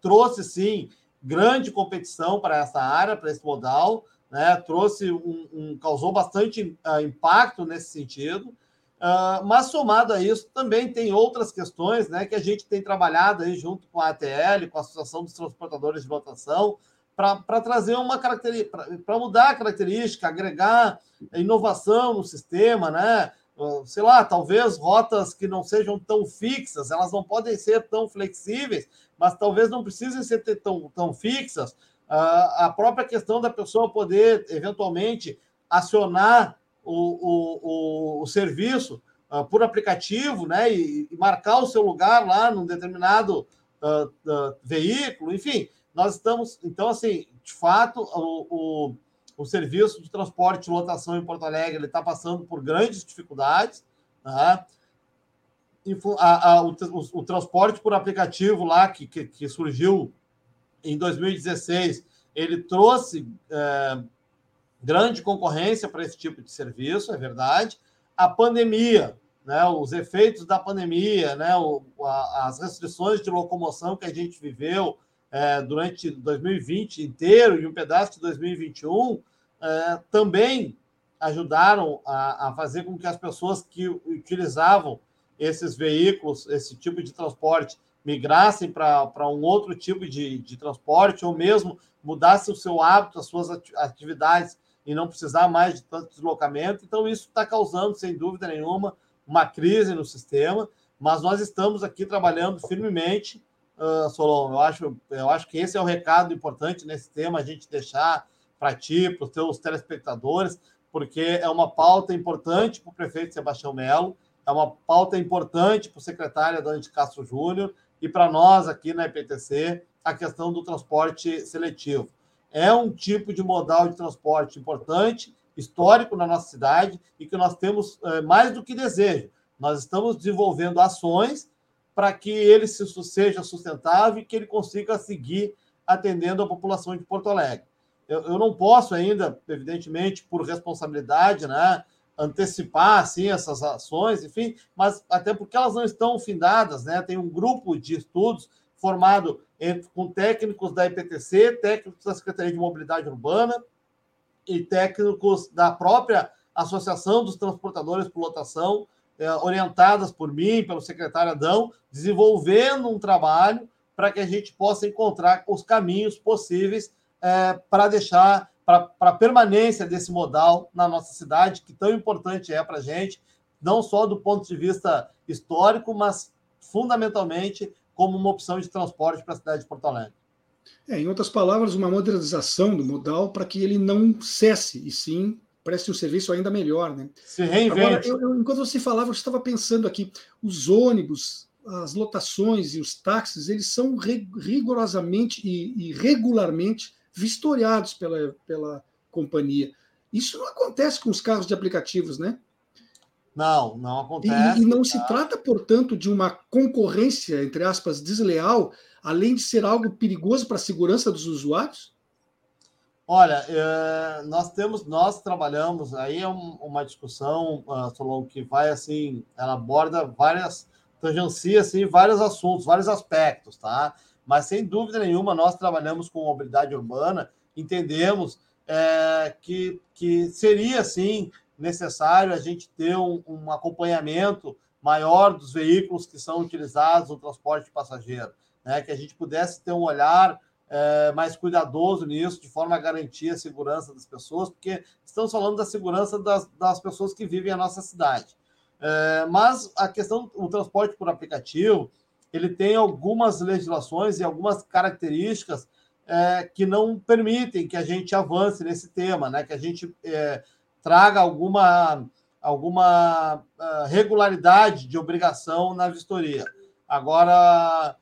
trouxe, sim, grande competição para essa área, para esse modal, né? trouxe um, um causou bastante uh, impacto nesse sentido. Uh, mas somado a isso, também tem outras questões né, que a gente tem trabalhado aí junto com a ATL, com a Associação dos Transportadores de Lotação, para trazer uma característica, para mudar a característica, agregar inovação no sistema, né? sei lá, talvez rotas que não sejam tão fixas, elas não podem ser tão flexíveis, mas talvez não precisem ser tão, tão fixas. Uh, a própria questão da pessoa poder, eventualmente, acionar o, o, o, o serviço uh, por aplicativo, né, e, e, marcar o seu lugar lá num determinado uh, veículo, enfim, nós estamos, então, assim, de fato, o, o serviço de transporte de lotação em Porto Alegre está passando por grandes dificuldades. Tá? A, a, o, o, o, transporte por aplicativo lá, que, que, que, surgiu em 2016, ele trouxe é, grande concorrência para esse tipo de serviço, é verdade. A pandemia, né, os efeitos da pandemia, né, o, a, as restrições de locomoção que a gente viveu, é, durante 2020 inteiro e um pedaço de 2021 é, também ajudaram a, a, fazer com que as pessoas que utilizavam esses veículos, esse tipo de transporte, migrassem para um outro tipo de, de transporte ou mesmo mudassem o seu hábito, as suas atividades e não precisar mais de tanto deslocamento. Então, isso está causando, sem dúvida nenhuma, uma crise no sistema, mas nós estamos aqui trabalhando firmemente uh, Solon. Eu acho, eu acho que esse é o recado importante nesse tema, a gente deixar para ti, para os teus telespectadores, porque é uma pauta importante para o prefeito Sebastião Melo, é uma pauta importante para o secretário Dante Castro Júnior e para nós aqui na EPTC, a questão do transporte seletivo. É um tipo de modal de transporte importante, histórico na nossa cidade e que nós temos é, mais do que desejo. Nós estamos desenvolvendo ações para que ele seja sustentável e que ele consiga seguir atendendo a população de Porto Alegre. Eu, eu não posso ainda, evidentemente, por responsabilidade, né, antecipar assim essas ações, enfim, mas até porque elas não estão findadas, né? Tem um grupo de estudos formado com técnicos da IPTC, técnicos da Secretaria de Mobilidade Urbana e técnicos da própria Associação dos Transportadores por Lotação, é, orientadas por mim, pelo secretário Adão, desenvolvendo um trabalho para que a gente possa encontrar os caminhos possíveis é, para deixar para a permanência desse modal na nossa cidade, que tão importante é para a gente, não só do ponto de vista histórico, mas fundamentalmente como uma opção de transporte para a cidade de Porto Alegre. É, em outras palavras, uma modernização do modal para que ele não cesse, e sim preste um serviço ainda melhor. Né? Se reinvente. Agora, eu, eu, enquanto você falava, eu estava pensando aqui, os ônibus, as lotações e os táxis, eles são rigorosamente e, e regularmente vistoriados pela, pela companhia. Isso não acontece com os carros de aplicativos, né? Não, não acontece. E, e não tá. se trata, portanto, de uma concorrência, entre aspas, desleal, além de ser algo perigoso para a segurança dos usuários? Olha, é, nós temos, nós trabalhamos, aí é uma discussão, uh, Solon, que vai assim, ela aborda várias, tangencia assim, vários assuntos, vários aspectos, tá? Mas sem dúvida nenhuma, nós trabalhamos com mobilidade urbana, entendemos é, que, que seria sim necessário a gente ter um, um acompanhamento maior dos veículos que são utilizados no transporte de passageiro, né? que a gente pudesse ter um olhar é, mais cuidadoso nisso, de forma a garantir a segurança das pessoas, porque estamos falando da segurança das, das pessoas que vivem a nossa cidade. É, mas a questão do transporte por aplicativo, ele tem algumas legislações e algumas características é, que não permitem que a gente avance nesse tema, né? que a gente é, traga alguma, alguma uh, regularidade de obrigação na vistoria. Agora,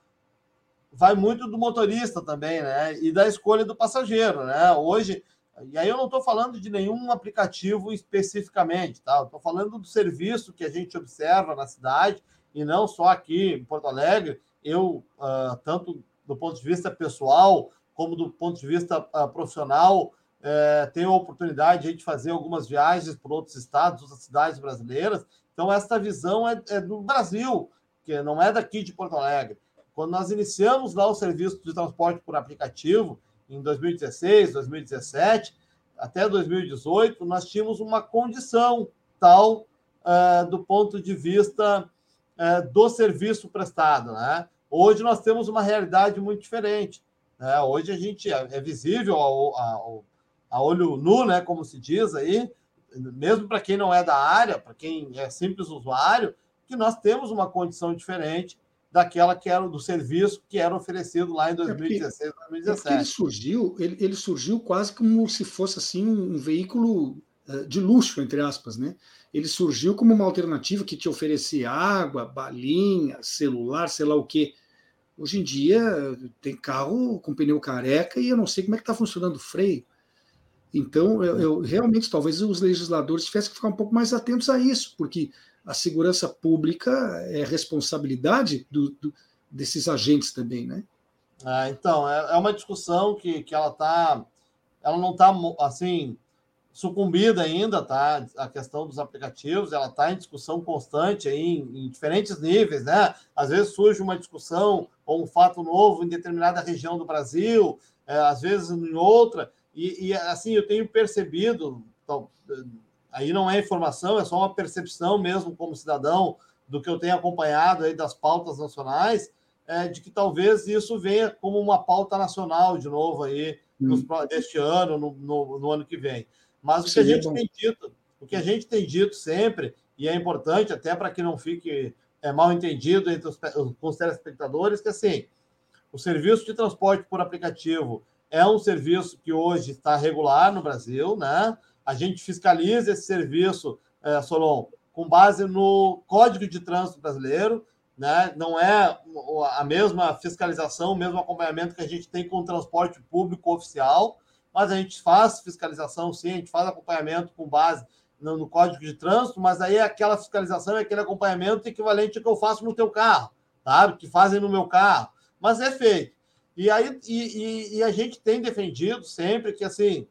vai muito do motorista também, né? E da escolha do passageiro, né? Hoje, e aí eu não estou falando de nenhum aplicativo especificamente, tá? Estou falando do serviço que a gente observa na cidade e não só aqui em Porto Alegre. Eu, uh, tanto do ponto de vista pessoal como do ponto de vista uh, profissional, uh, tenho a oportunidade de fazer algumas viagens por outros estados, outras cidades brasileiras. Então, essa visão é, é do Brasil, que não é daqui de Porto Alegre. Quando nós iniciamos lá o serviço de transporte por aplicativo, em 2016, 2017, até 2018, nós tínhamos uma condição tal uh, do ponto de vista uh, do serviço prestado. Né? Hoje nós temos uma realidade muito diferente. Né? Hoje a gente é, é visível ao, ao, a olho nu, né, como se diz aí, mesmo para quem não é da área, para quem é simples usuário, que nós temos uma condição diferente daquela que era do serviço que era oferecido lá em 2016, é 2017. É ele surgiu, ele, ele surgiu quase como se fosse assim um veículo uh, de luxo, entre aspas, né? Ele surgiu como uma alternativa que te oferecia água, balinha, celular, sei lá o quê. Hoje em dia tem carro com pneu careca e eu não sei como é que está funcionando o freio. Então, eu, eu, realmente, talvez os legisladores tivessem que ficar um pouco mais atentos a isso, porque a segurança pública é responsabilidade do, do, desses agentes também, né? Ah, então, é, é uma discussão que, que ela tá, ela não está assim sucumbida ainda, tá? A questão dos aplicativos, ela está em discussão constante aí, em, em, diferentes níveis, né? Às vezes surge uma discussão ou um fato novo em determinada região do Brasil, é, às vezes em outra, e, e assim eu tenho percebido, então, aí não é informação, é só uma percepção mesmo como cidadão do que eu tenho acompanhado aí das pautas nacionais, é, de que talvez isso venha como uma pauta nacional de novo aí nos, hum. deste ano, no, no, no, ano que vem. Mas o que a gente tem dito, o que a gente tem dito sempre, e é importante até para que não fique é, mal entendido entre os, os telespectadores, que assim, o serviço de transporte por aplicativo é um serviço que hoje está regular no Brasil, né? A gente fiscaliza esse serviço, é, Solon, com base no Código de Trânsito Brasileiro, né? não é a mesma fiscalização, o mesmo acompanhamento que a gente tem com o transporte público oficial, mas a gente faz fiscalização, sim, a gente faz acompanhamento com base no, no Código de Trânsito, mas aí aquela fiscalização é aquele acompanhamento equivalente ao que eu faço no teu carro, sabe? Que fazem no meu carro, mas é feito. E aí e, e, e a gente tem defendido sempre que assim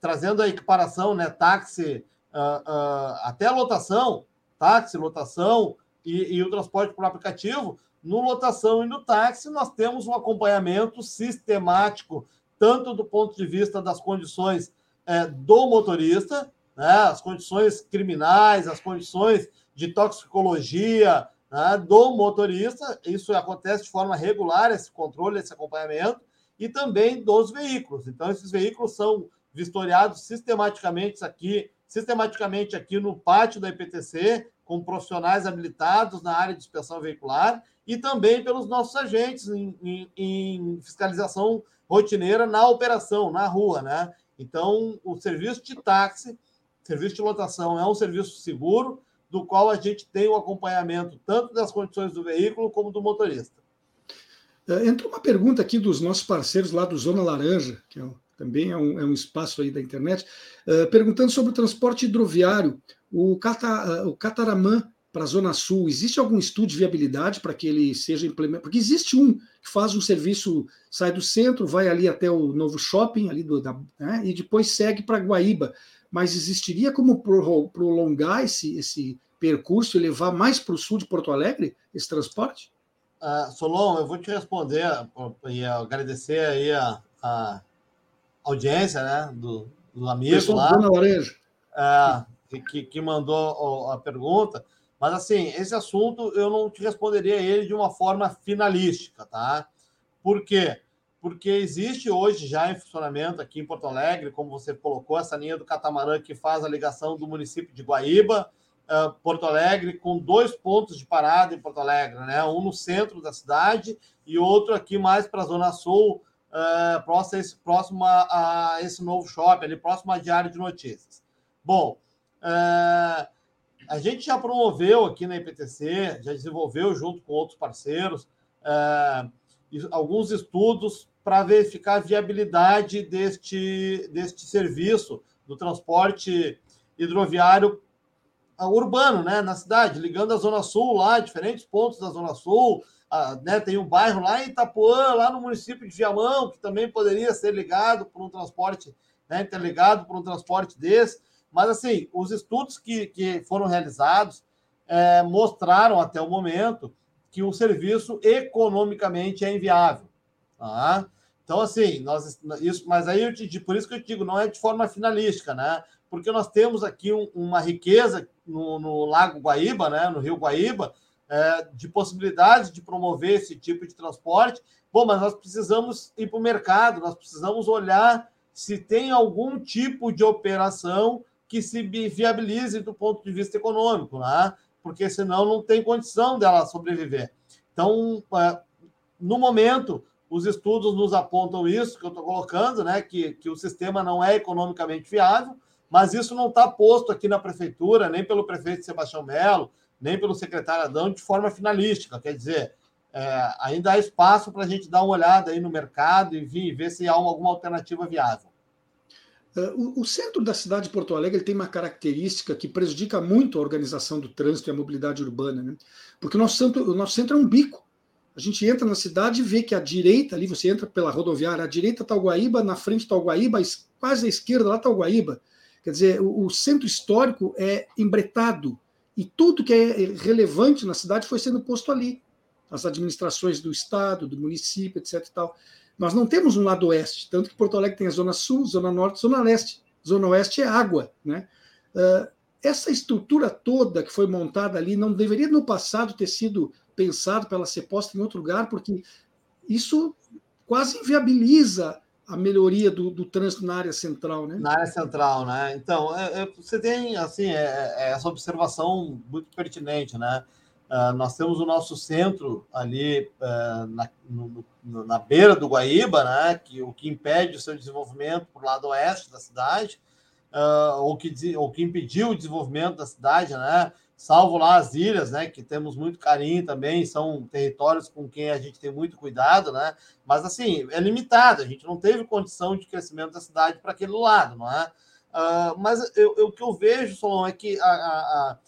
trazendo a equiparação, né, táxi, uh, uh, até lotação, táxi, lotação e, e, o transporte por aplicativo, no lotação e no táxi nós temos um acompanhamento sistemático, tanto do ponto de vista das condições é, do motorista, né, as condições criminais, as condições de toxicologia né, do motorista, isso acontece de forma regular, esse controle, esse acompanhamento, e também dos veículos. Então, esses veículos são vistoriados sistematicamente aqui, sistematicamente aqui no pátio da IPTC, com profissionais habilitados na área de inspeção veicular e também pelos nossos agentes em, em, em fiscalização rotineira na operação, na rua, né? Então, o serviço de táxi, serviço de lotação, é um serviço seguro, do qual a gente tem o acompanhamento tanto das condições do veículo como do motorista. É, entrou uma pergunta aqui dos nossos parceiros lá do Zona Laranja, que é também é um, é um espaço aí da internet, uh, perguntando sobre o transporte hidroviário. O, Cata, uh, o Cataramã para a Zona Sul, existe algum estudo de viabilidade para que ele seja implementado? Porque existe um que faz um serviço, sai do centro, vai ali até o novo shopping, ali do, da, né, e depois segue para Guaíba. Mas existiria como prolongar esse, esse percurso e levar mais para o sul de Porto Alegre esse transporte? Uh, Solon, eu vou te responder e agradecer aí a, a audiência, né? Do, do amigo lá. Laranja. É, que, que mandou a pergunta. Mas, assim, esse assunto eu não te responderia ele de uma forma finalística, tá? Por quê? Porque existe hoje já em funcionamento aqui em Porto Alegre, como você colocou, essa linha do catamarã que faz a ligação do município de Guaíba, uh, Porto Alegre, com dois pontos de parada em Porto Alegre, né? Um no centro da cidade e outro aqui mais para a Zona Sul, uh, próximo, a esse, próximo a, a, esse novo shopping, ali próximo à Diário de Notícias. Bom, uh, a gente já promoveu aqui na IPTC, já desenvolveu junto com outros parceiros alguns estudos para verificar a viabilidade deste, deste serviço do transporte hidroviário urbano, né, na cidade, ligando a Zona Sul lá, diferentes pontos da Zona Sul, ah, né, tem um bairro lá em Itapuã, lá no município de Viamão, que também poderia ser ligado por um transporte, né, interligado por um transporte desse. Mas, assim, os estudos que, que foram realizados é, mostraram até o momento que o serviço economicamente é inviável. Tá? Então, assim, nós, isso, mas aí eu te, por isso que eu te digo, não é de forma finalística, né? Porque nós temos aqui um, uma riqueza no, no, Lago Guaíba, né? No Rio Guaíba, é, de possibilidades de promover esse tipo de transporte. Bom, mas nós precisamos ir para o mercado, nós precisamos olhar se tem algum tipo de operação que se viabilize do ponto de vista econômico, né? porque senão não tem condição dela sobreviver. Então, é, no momento, os estudos nos apontam isso que eu estou colocando, né? que, que o sistema não é economicamente viável, mas isso não está posto aqui na prefeitura, nem pelo prefeito Sebastião Melo, nem pelo secretário Adão, de forma finalística. Quer dizer, é, ainda há espaço para a gente dar uma olhada aí no mercado e vir, ver se há alguma alternativa viável. É, o, centro da cidade de Porto Alegre tem uma característica que prejudica muito a organização do trânsito e a mobilidade urbana, né? porque o nosso, centro, o nosso centro é um bico. A gente entra na cidade e vê que à direita, ali você entra pela rodoviária, à direita está o Guaíba, na frente está o Guaíba, quase à esquerda lá está o Guaíba. Quer dizer, o, o centro histórico é embretado e tudo que é relevante na cidade foi sendo posto ali. As administrações do Estado, do município, etc. Tal. Nós não temos um lado oeste, tanto que Porto Alegre tem a zona sul, zona norte, zona leste. Zona oeste é água. Né? Uh, essa estrutura toda que foi montada ali não deveria, no passado, ter sido pensado para ela ser posta em outro lugar, porque isso quase inviabiliza a melhoria do, do trânsito na área central, né? Na área central, né? Então, é, é, você tem, assim, é, é essa observação muito pertinente, né? Uh, nós temos o nosso centro ali uh, na, no, na beira do Guaíba, né, que o que impede o seu desenvolvimento para o lado oeste da cidade, uh, ou, que, ou que impediu o desenvolvimento da cidade, né, salvo lá as ilhas, né, que temos muito carinho também, são territórios com quem a gente tem muito cuidado, né, mas assim, é limitado, a gente não teve condição de crescimento da cidade para aquele lado, não é? Uh, mas eu, eu, o que eu vejo, Solon, é que a, a, a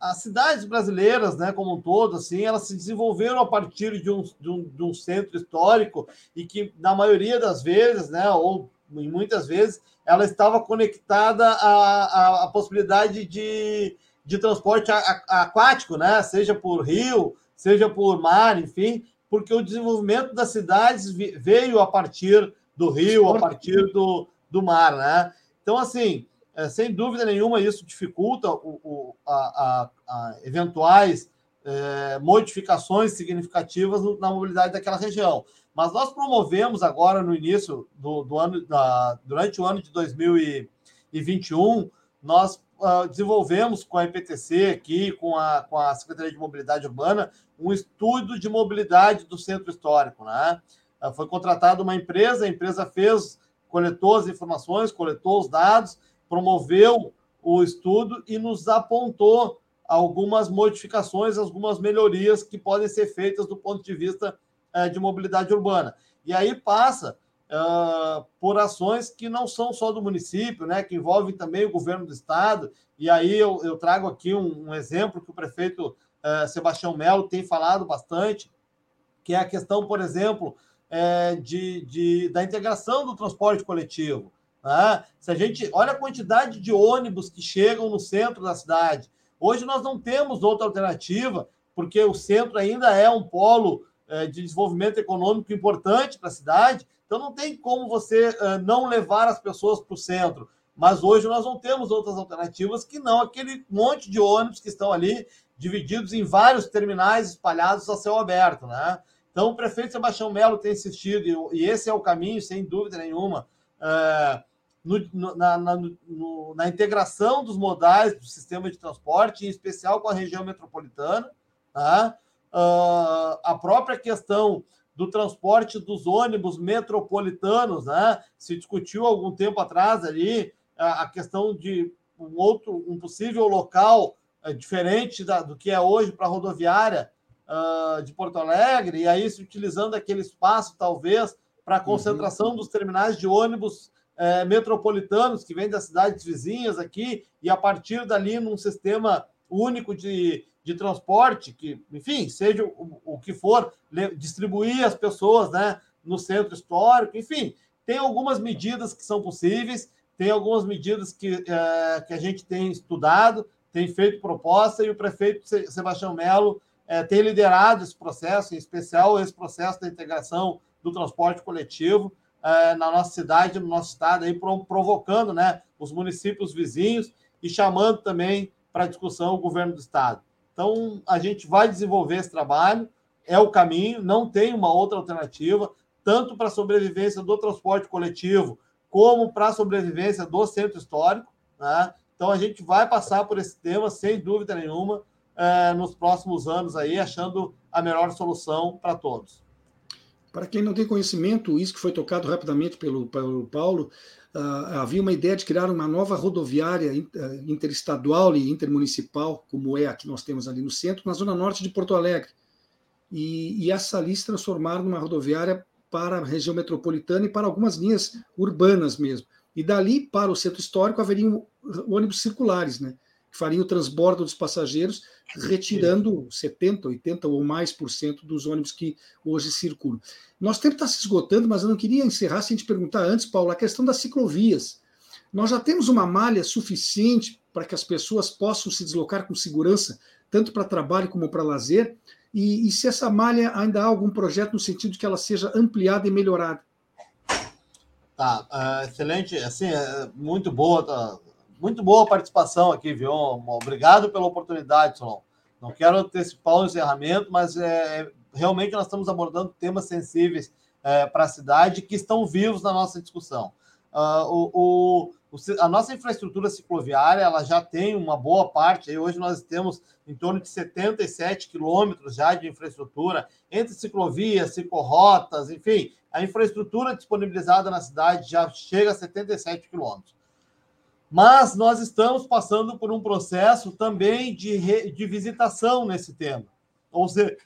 as cidades brasileiras, né, como um todo, assim, elas se desenvolveram a partir de um, de um, de um centro histórico e que, na maioria das vezes, né, ou muitas vezes, ela estava conectada à, à, à possibilidade de, de transporte aquático, né, seja por rio, seja por mar, enfim, porque o desenvolvimento das cidades veio a partir do rio, a partir do, do mar, né? Então, assim, é, sem dúvida nenhuma, isso dificulta o, o a, a, a eventuais é, modificações significativas na mobilidade daquela região. Mas nós promovemos agora, no início do, do ano, da, durante o ano de 2021, nós uh, desenvolvemos com a IPTC aqui, com a, com a Secretaria de Mobilidade Urbana, um estudo de mobilidade do centro histórico. Né? Uh, foi contratada uma empresa, a empresa fez, coletou as informações, coletou os dados promoveu o estudo e nos apontou algumas modificações, algumas melhorias que podem ser feitas do ponto de vista é, de mobilidade urbana. E aí passa uh, por ações que não são só do município, né, que envolvem também o governo do estado. E aí eu, eu trago aqui um, um, exemplo que o prefeito uh, Sebastião Melo tem falado bastante, que é a questão, por exemplo, é, de, de, da integração do transporte coletivo. Né? Se a gente olha a quantidade de ônibus que chegam no centro da cidade, hoje nós não temos outra alternativa, porque o centro ainda é um polo é, de desenvolvimento econômico importante para a cidade, então não tem como você é, não levar as pessoas para o centro. Mas hoje nós não temos outras alternativas que não aquele monte de ônibus que estão ali divididos em vários terminais espalhados a céu aberto, né? Então, o prefeito Sebastião Melo tem insistido, e esse é o caminho, sem dúvida nenhuma, é, no, na, na, no, na, integração dos modais do sistema de transporte, em especial com a região metropolitana. Tá? Uh, a própria questão do transporte dos ônibus metropolitanos, né? se discutiu algum tempo atrás ali a, questão de um outro, um possível local uh, diferente da, do que é hoje para a rodoviária uh, de Porto Alegre, e aí se utilizando aquele espaço, talvez, para a concentração uhum. dos terminais de ônibus é, metropolitanos que vêm das cidades vizinhas aqui, e a partir dali num sistema único de, de transporte, que, enfim, seja o, o que for, distribuir as pessoas né, no centro histórico, enfim, tem algumas medidas que são possíveis, tem algumas medidas que, é, que a gente tem estudado, tem feito proposta, e o prefeito Sebastião Melo é, tem liderado esse processo, em especial esse processo da integração do transporte coletivo é, na nossa cidade, no nosso estado, aí, provocando né, os municípios vizinhos e chamando também para discussão o governo do estado. Então, a gente vai desenvolver esse trabalho, é o caminho, não tem uma outra alternativa, tanto para a sobrevivência do transporte coletivo, como para a sobrevivência do centro histórico. Né? Então, a gente vai passar por esse tema, sem dúvida nenhuma, é, nos próximos anos, aí, achando a melhor solução para todos. Para quem não tem conhecimento, isso que foi tocado rapidamente pelo, pelo Paulo, havia uma ideia de criar uma nova rodoviária ah, interestadual e intermunicipal, como é a que nós temos ali no centro, na zona norte de Porto Alegre. E, e essa ali se transformar numa rodoviária para a região metropolitana e para algumas linhas urbanas mesmo. E dali para o centro histórico haveriam ônibus circulares, né? Que fariam o transbordo dos passageiros, retirando 70, 80 ou mais por cento dos ônibus que hoje circulam. Nosso tempo está se esgotando, mas eu não queria encerrar sem te perguntar antes, Paulo, a questão das ciclovias. Nós já temos uma malha suficiente para que as pessoas possam se deslocar com segurança, tanto para trabalho como para lazer, e, e se essa malha ainda há algum projeto no sentido de que ela seja ampliada e melhorada. Tá, uh, excelente, assim, é muito boa muito boa participação aqui, viu? Obrigado pela oportunidade, Solon. Não quero antecipar o encerramento, mas é, realmente nós estamos abordando temas sensíveis é, para a cidade que estão vivos na nossa discussão. Uh, o, o, a nossa infraestrutura cicloviária ela já tem uma boa parte. Hoje nós temos em torno de 77 quilômetros já de infraestrutura entre ciclovias, ciclorotas, enfim, a infraestrutura disponibilizada na cidade já chega a 77 quilômetros. Mas nós estamos passando por um processo também de, re, de visitação nesse tema, ou seja,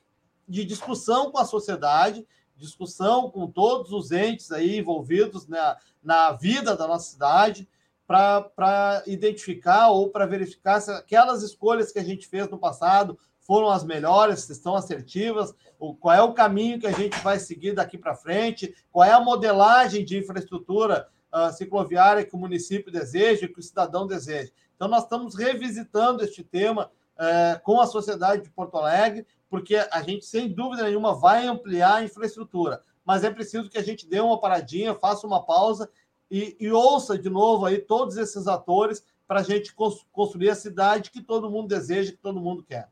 de discussão com a sociedade, discussão com todos os entes aí envolvidos na, na vida da nossa cidade, para identificar ou para verificar se aquelas escolhas que a gente fez no passado foram as melhores, se estão assertivas, o, qual é o caminho que a gente vai seguir daqui para frente, qual é a modelagem de infraestrutura uh, cicloviária que o município deseja, que o cidadão deseja. Então, nós estamos revisitando este tema uh, com a sociedade de Porto Alegre, porque a gente, sem dúvida nenhuma, vai ampliar a infraestrutura. Mas é preciso que a gente dê uma paradinha, faça uma pausa e, e ouça de novo aí todos esses atores para a gente construir a cidade que todo mundo deseja, que todo mundo quer.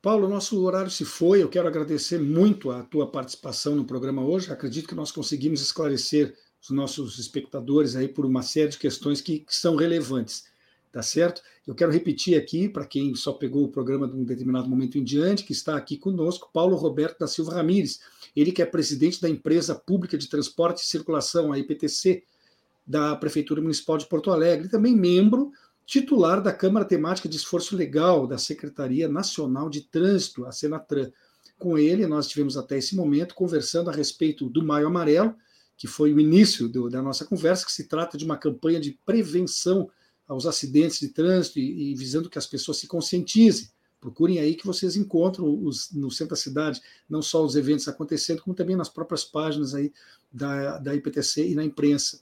Paulo, nosso horário se foi. Eu quero agradecer muito a tua participação no programa hoje. Acredito que nós conseguimos esclarecer os nossos espectadores aí por uma série de questões que, que são relevantes, tá certo? Eu quero repetir aqui, para quem só pegou o programa de um determinado momento em diante, que está aqui conosco, Paulo Roberto da Silva Ramires, ele que é presidente da Empresa Pública de Transporte e Circulação, a IPTC, da Prefeitura Municipal de Porto Alegre, e também membro titular da Câmara Temática de Esforço Legal da Secretaria Nacional de Trânsito, a Senatran. Com ele, nós tivemos até esse momento conversando a respeito do Maio Amarelo, que foi o início do, da nossa conversa, que se trata de uma campanha de prevenção aos acidentes de trânsito e, e visando que as pessoas se conscientizem. Procurem aí que vocês encontram os, no centro da cidade não só os eventos acontecendo, como também nas próprias páginas aí da, da IPTC e na imprensa.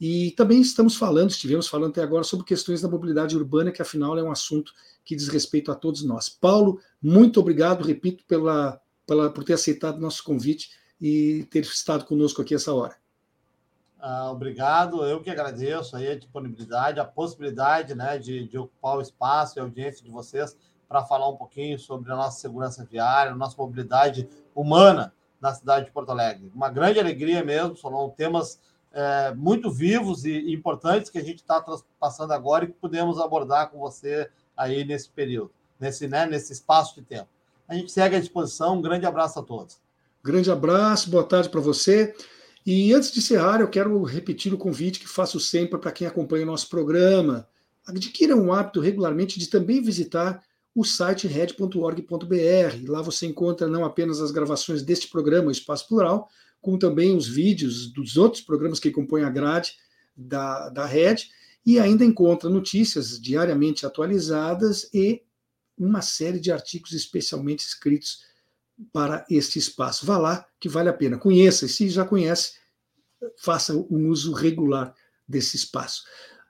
E também estamos falando, estivemos falando até agora sobre questões da mobilidade urbana, que afinal é um assunto que diz respeito a todos nós. Paulo, muito obrigado, repito, pela, pela, por ter aceitado nosso convite e ter estado conosco aqui essa hora. Uh, obrigado, eu que agradeço aí a disponibilidade, a possibilidade né, de, de ocupar o espaço e a audiência de vocês para falar um pouquinho sobre a nossa segurança viária, a nossa mobilidade humana na cidade de Porto Alegre. Uma grande alegria mesmo, são temas é, muito vivos e importantes que a gente está passando agora e que podemos abordar com você aí nesse período, nesse, né, nesse espaço de tempo. A gente segue à disposição, um grande abraço a todos. Grande abraço, boa tarde para você. E antes de encerrar, eu quero repetir o convite que faço sempre para quem acompanha o nosso programa. Adquira um hábito regularmente de também visitar o site red.org.br. Lá você encontra não apenas as gravações deste programa, o Espaço Plural, como também os vídeos dos outros programas que compõem a grade da, da Red, e ainda encontra notícias diariamente atualizadas e uma série de artigos especialmente escritos para este espaço. Vá lá, que vale a pena. Conheça, e se já conhece, faça um uso regular desse espaço.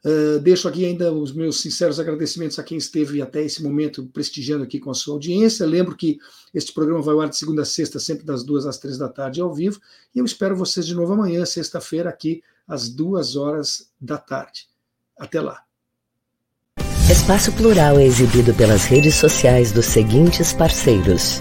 Uh, deixo aqui ainda os meus sinceros agradecimentos a quem esteve até esse momento prestigiando aqui com a sua audiência. Lembro que este programa vai ao ar de segunda a sexta, sempre das duas às três da tarde ao vivo. E eu espero vocês de novo amanhã, sexta-feira, aqui às duas horas da tarde. Até lá. Espaço Plural é exibido pelas redes sociais dos seguintes parceiros.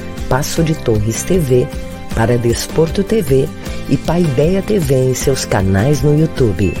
Passo de Torres TV, para Desporto TV e Paideia TV em seus canais no YouTube.